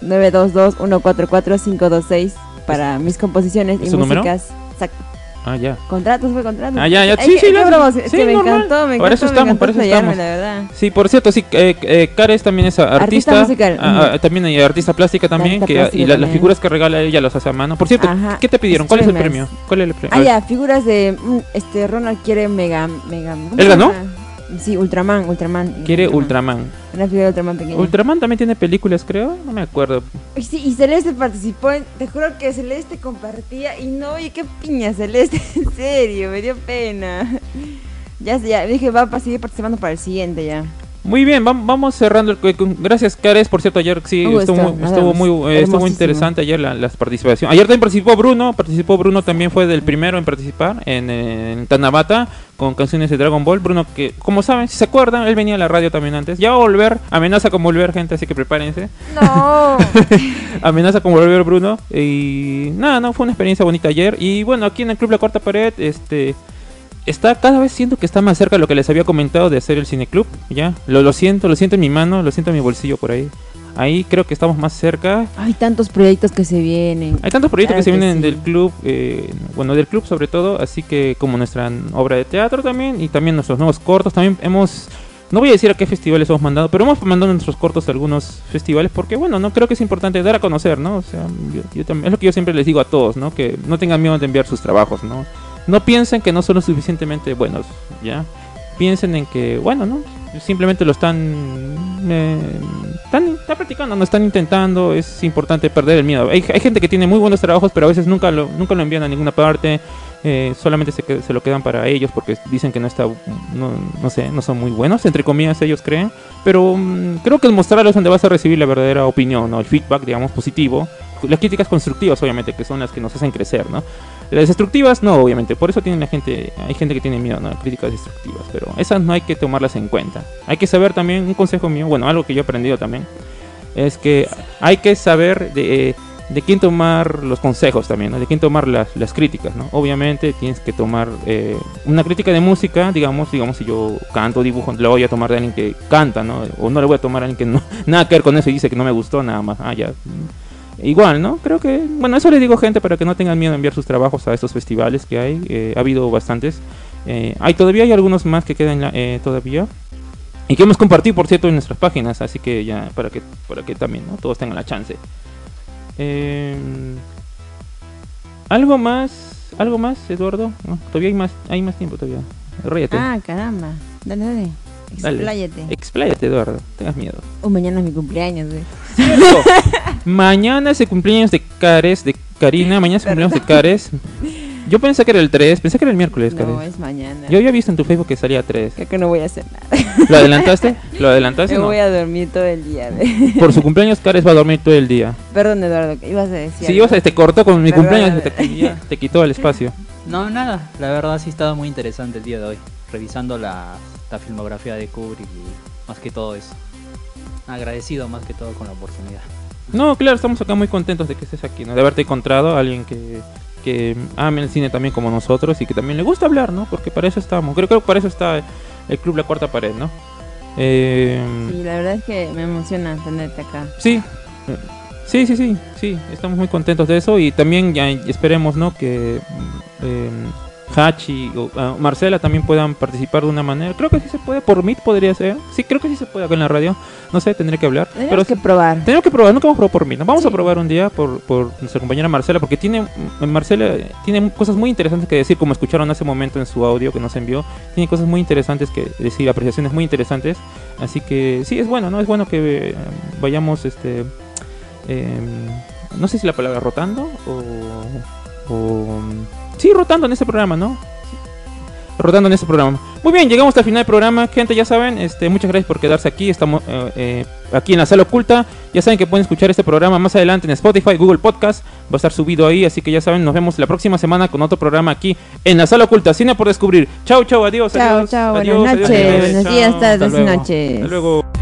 922-144-526 para mis composiciones y músicas. Exacto. Ah, ya. Contratos fue contratos. Ah, ya, ya. Sí, sí, es que me encantó, me Por eso estamos, por eso estamos. La verdad. Sí, por cierto, sí, eh, eh, Cares también es artista. artista ah, ah, también hay artista plástica también. que, y las figuras que regala ella las hace a mano. Por cierto, ¿qué te pidieron? ¿Cuál es el premio? ¿Cuál es el premio? Ah, ya, figuras de. Mm, este, Ronald quiere Mega. mega ¿Él ganó? Sí, Ultraman, Ultraman. Quiere Ultraman. Una figura de Ultraman pequeña. Ultraman también tiene películas, creo. No me acuerdo. Y sí, y Celeste participó. En, te juro que Celeste compartía. Y no, oye, qué piña, Celeste. [laughs] En serio, me dio pena. Ya, ya, dije, va a seguir participando para el siguiente ya. Muy bien, vamos cerrando. El, gracias, Cares. Por cierto, ayer sí estuvo, muy, eh, estuvo, muy interesante ayer la, las participaciones. Ayer también participó Bruno. Participó Bruno también fue del primero en participar en, en Tanabata con canciones de Dragon Ball. Bruno, que como saben, si se acuerdan, él venía a la radio también antes. Ya va a volver, amenaza con volver, gente, así que prepárense. No. [laughs] amenaza con volver, Bruno. Y nada, no, fue una experiencia bonita ayer. Y bueno, aquí en el Club La Cuarta Pared, este está cada vez siento que está más cerca de lo que les había comentado de hacer el cineclub, ya. Lo, lo siento, lo siento en mi mano, lo siento en mi bolsillo por ahí. Ahí creo que estamos más cerca. Hay tantos proyectos que se vienen. Hay tantos proyectos que, se vienen del club, eh, bueno, del club sobre todo, así que como nuestra obra de teatro también y también nuestros nuevos cortos, también hemos no voy a decir a qué festivales hemos mandado, pero hemos mandado nuestros cortos a algunos festivales porque, bueno, no creo que es importante dar a conocer, ¿no? O sea, yo, es lo que yo siempre les digo a todos, ¿no? Que no tengan miedo de enviar sus trabajos, ¿no? No piensen que no son lo suficientemente buenos, ¿ya? Piensen en que, bueno, ¿no? Simplemente lo están, eh, están, practicando, no están intentando, es importante perder el miedo. Hay, gente que tiene muy buenos trabajos, pero a veces nunca lo, nunca lo envían a ninguna parte, eh, solamente se, lo quedan para ellos porque dicen que no está, no, no, sé, no son muy buenos, entre comillas ellos creen, pero mm, creo que mostrarlos donde vas a recibir la verdadera opinión, o el feedback, digamos, positivo, las críticas constructivas, obviamente, que son las que nos hacen crecer, ¿no? Las destructivas, no, obviamente. Por eso tienen la gente, hay gente que tiene miedo, ¿no? Críticas destructivas. Pero esas no hay que tomarlas en cuenta. Hay que saber también, un consejo mío, bueno, algo que yo he aprendido también, es que hay que saber de, de quién tomar los consejos también, ¿no? De quién tomar las, las críticas, ¿no? Obviamente tienes que tomar eh, una crítica de música, digamos, digamos, si yo canto, dibujo, lo voy a tomar de alguien que canta, ¿no? O no le voy a tomar a alguien que no, [laughs] nada que ver con eso y dice que no me gustó, nada más. Ah, ya igual, ¿no? Creo que, bueno, eso le digo gente para que no tengan miedo de enviar sus trabajos a estos festivales que hay. Eh, ha habido bastantes. Eh, hay todavía hay algunos más que quedan eh, todavía. Y que hemos compartido, por cierto, en nuestras páginas. Así que ya, para que, para que también, ¿no? Todos tengan la chance. algo más, algo más, Eduardo. todavía hay más, hay más tiempo todavía. Ah, caramba. Dale, dale. Expláyate. Expláyate, Eduardo. Tengas miedo. O mañana es mi cumpleaños, güey. [laughs] mañana es el cumpleaños de Cares, de Karina. Mañana es el cumpleaños de Cares. Yo pensé que era el 3, pensé que era el miércoles, No, es mañana. Yo había visto en tu Facebook que salía 3. Creo que no voy a hacer nada. ¿Lo adelantaste? ¿Lo adelantaste? [laughs] Me voy a dormir todo el día. Por su cumpleaños, Cares va a dormir todo el día. Perdón, Eduardo, ¿qué ibas a decir? Sí, ibas a, te cortó con mi cumpleaños, te, te quitó el espacio. No, nada. La verdad sí ha estado muy interesante el día de hoy. Revisando la, la filmografía de Kubrick y más que todo eso. Agradecido más que todo con la oportunidad. No, claro, estamos acá muy contentos de que estés aquí, ¿no? De haberte encontrado a alguien que, que ame el cine también como nosotros y que también le gusta hablar, ¿no? Porque para eso estamos. Creo, que para eso está el Club La Cuarta Pared, ¿no? Eh... Sí, la verdad es que me emociona tenerte acá. Sí, sí, sí, sí, sí, estamos muy contentos de eso y también ya esperemos, ¿no? Que eh, Hachi o ah, Marcela también puedan participar de una manera. Creo que sí se puede, por Meet podría ser. Sí, creo que sí se puede acá en la radio. No sé, tendré que hablar. Tenemos pero que probar. Tenemos que probar, nunca hemos probado por Meet. Vamos a probar un día por, por nuestra compañera Marcela, porque tiene mm, Marcela tiene cosas muy interesantes que decir, como escucharon hace un momento en su audio que nos envió. Tiene cosas muy interesantes que decir, apreciaciones muy interesantes. Así que sí, es bueno, ¿no? Es bueno que eh, vayamos, este... Em, no sé si la palabra rotando o... o Sí, rotando en este programa, ¿no? Rotando en este programa. Muy bien, llegamos hasta el final del programa. Gente, ya saben, este, muchas gracias por quedarse aquí. Estamos eh, eh, aquí en la sala oculta. Ya saben que pueden escuchar este programa más adelante en Spotify, Google Podcast. Va a estar subido ahí, así que ya saben, nos vemos la próxima semana con otro programa aquí en la sala oculta. Cine por descubrir. Chau, chau, adiós. Chau, chau, buenas noches. Buenos días, tardes, noches. Hasta luego.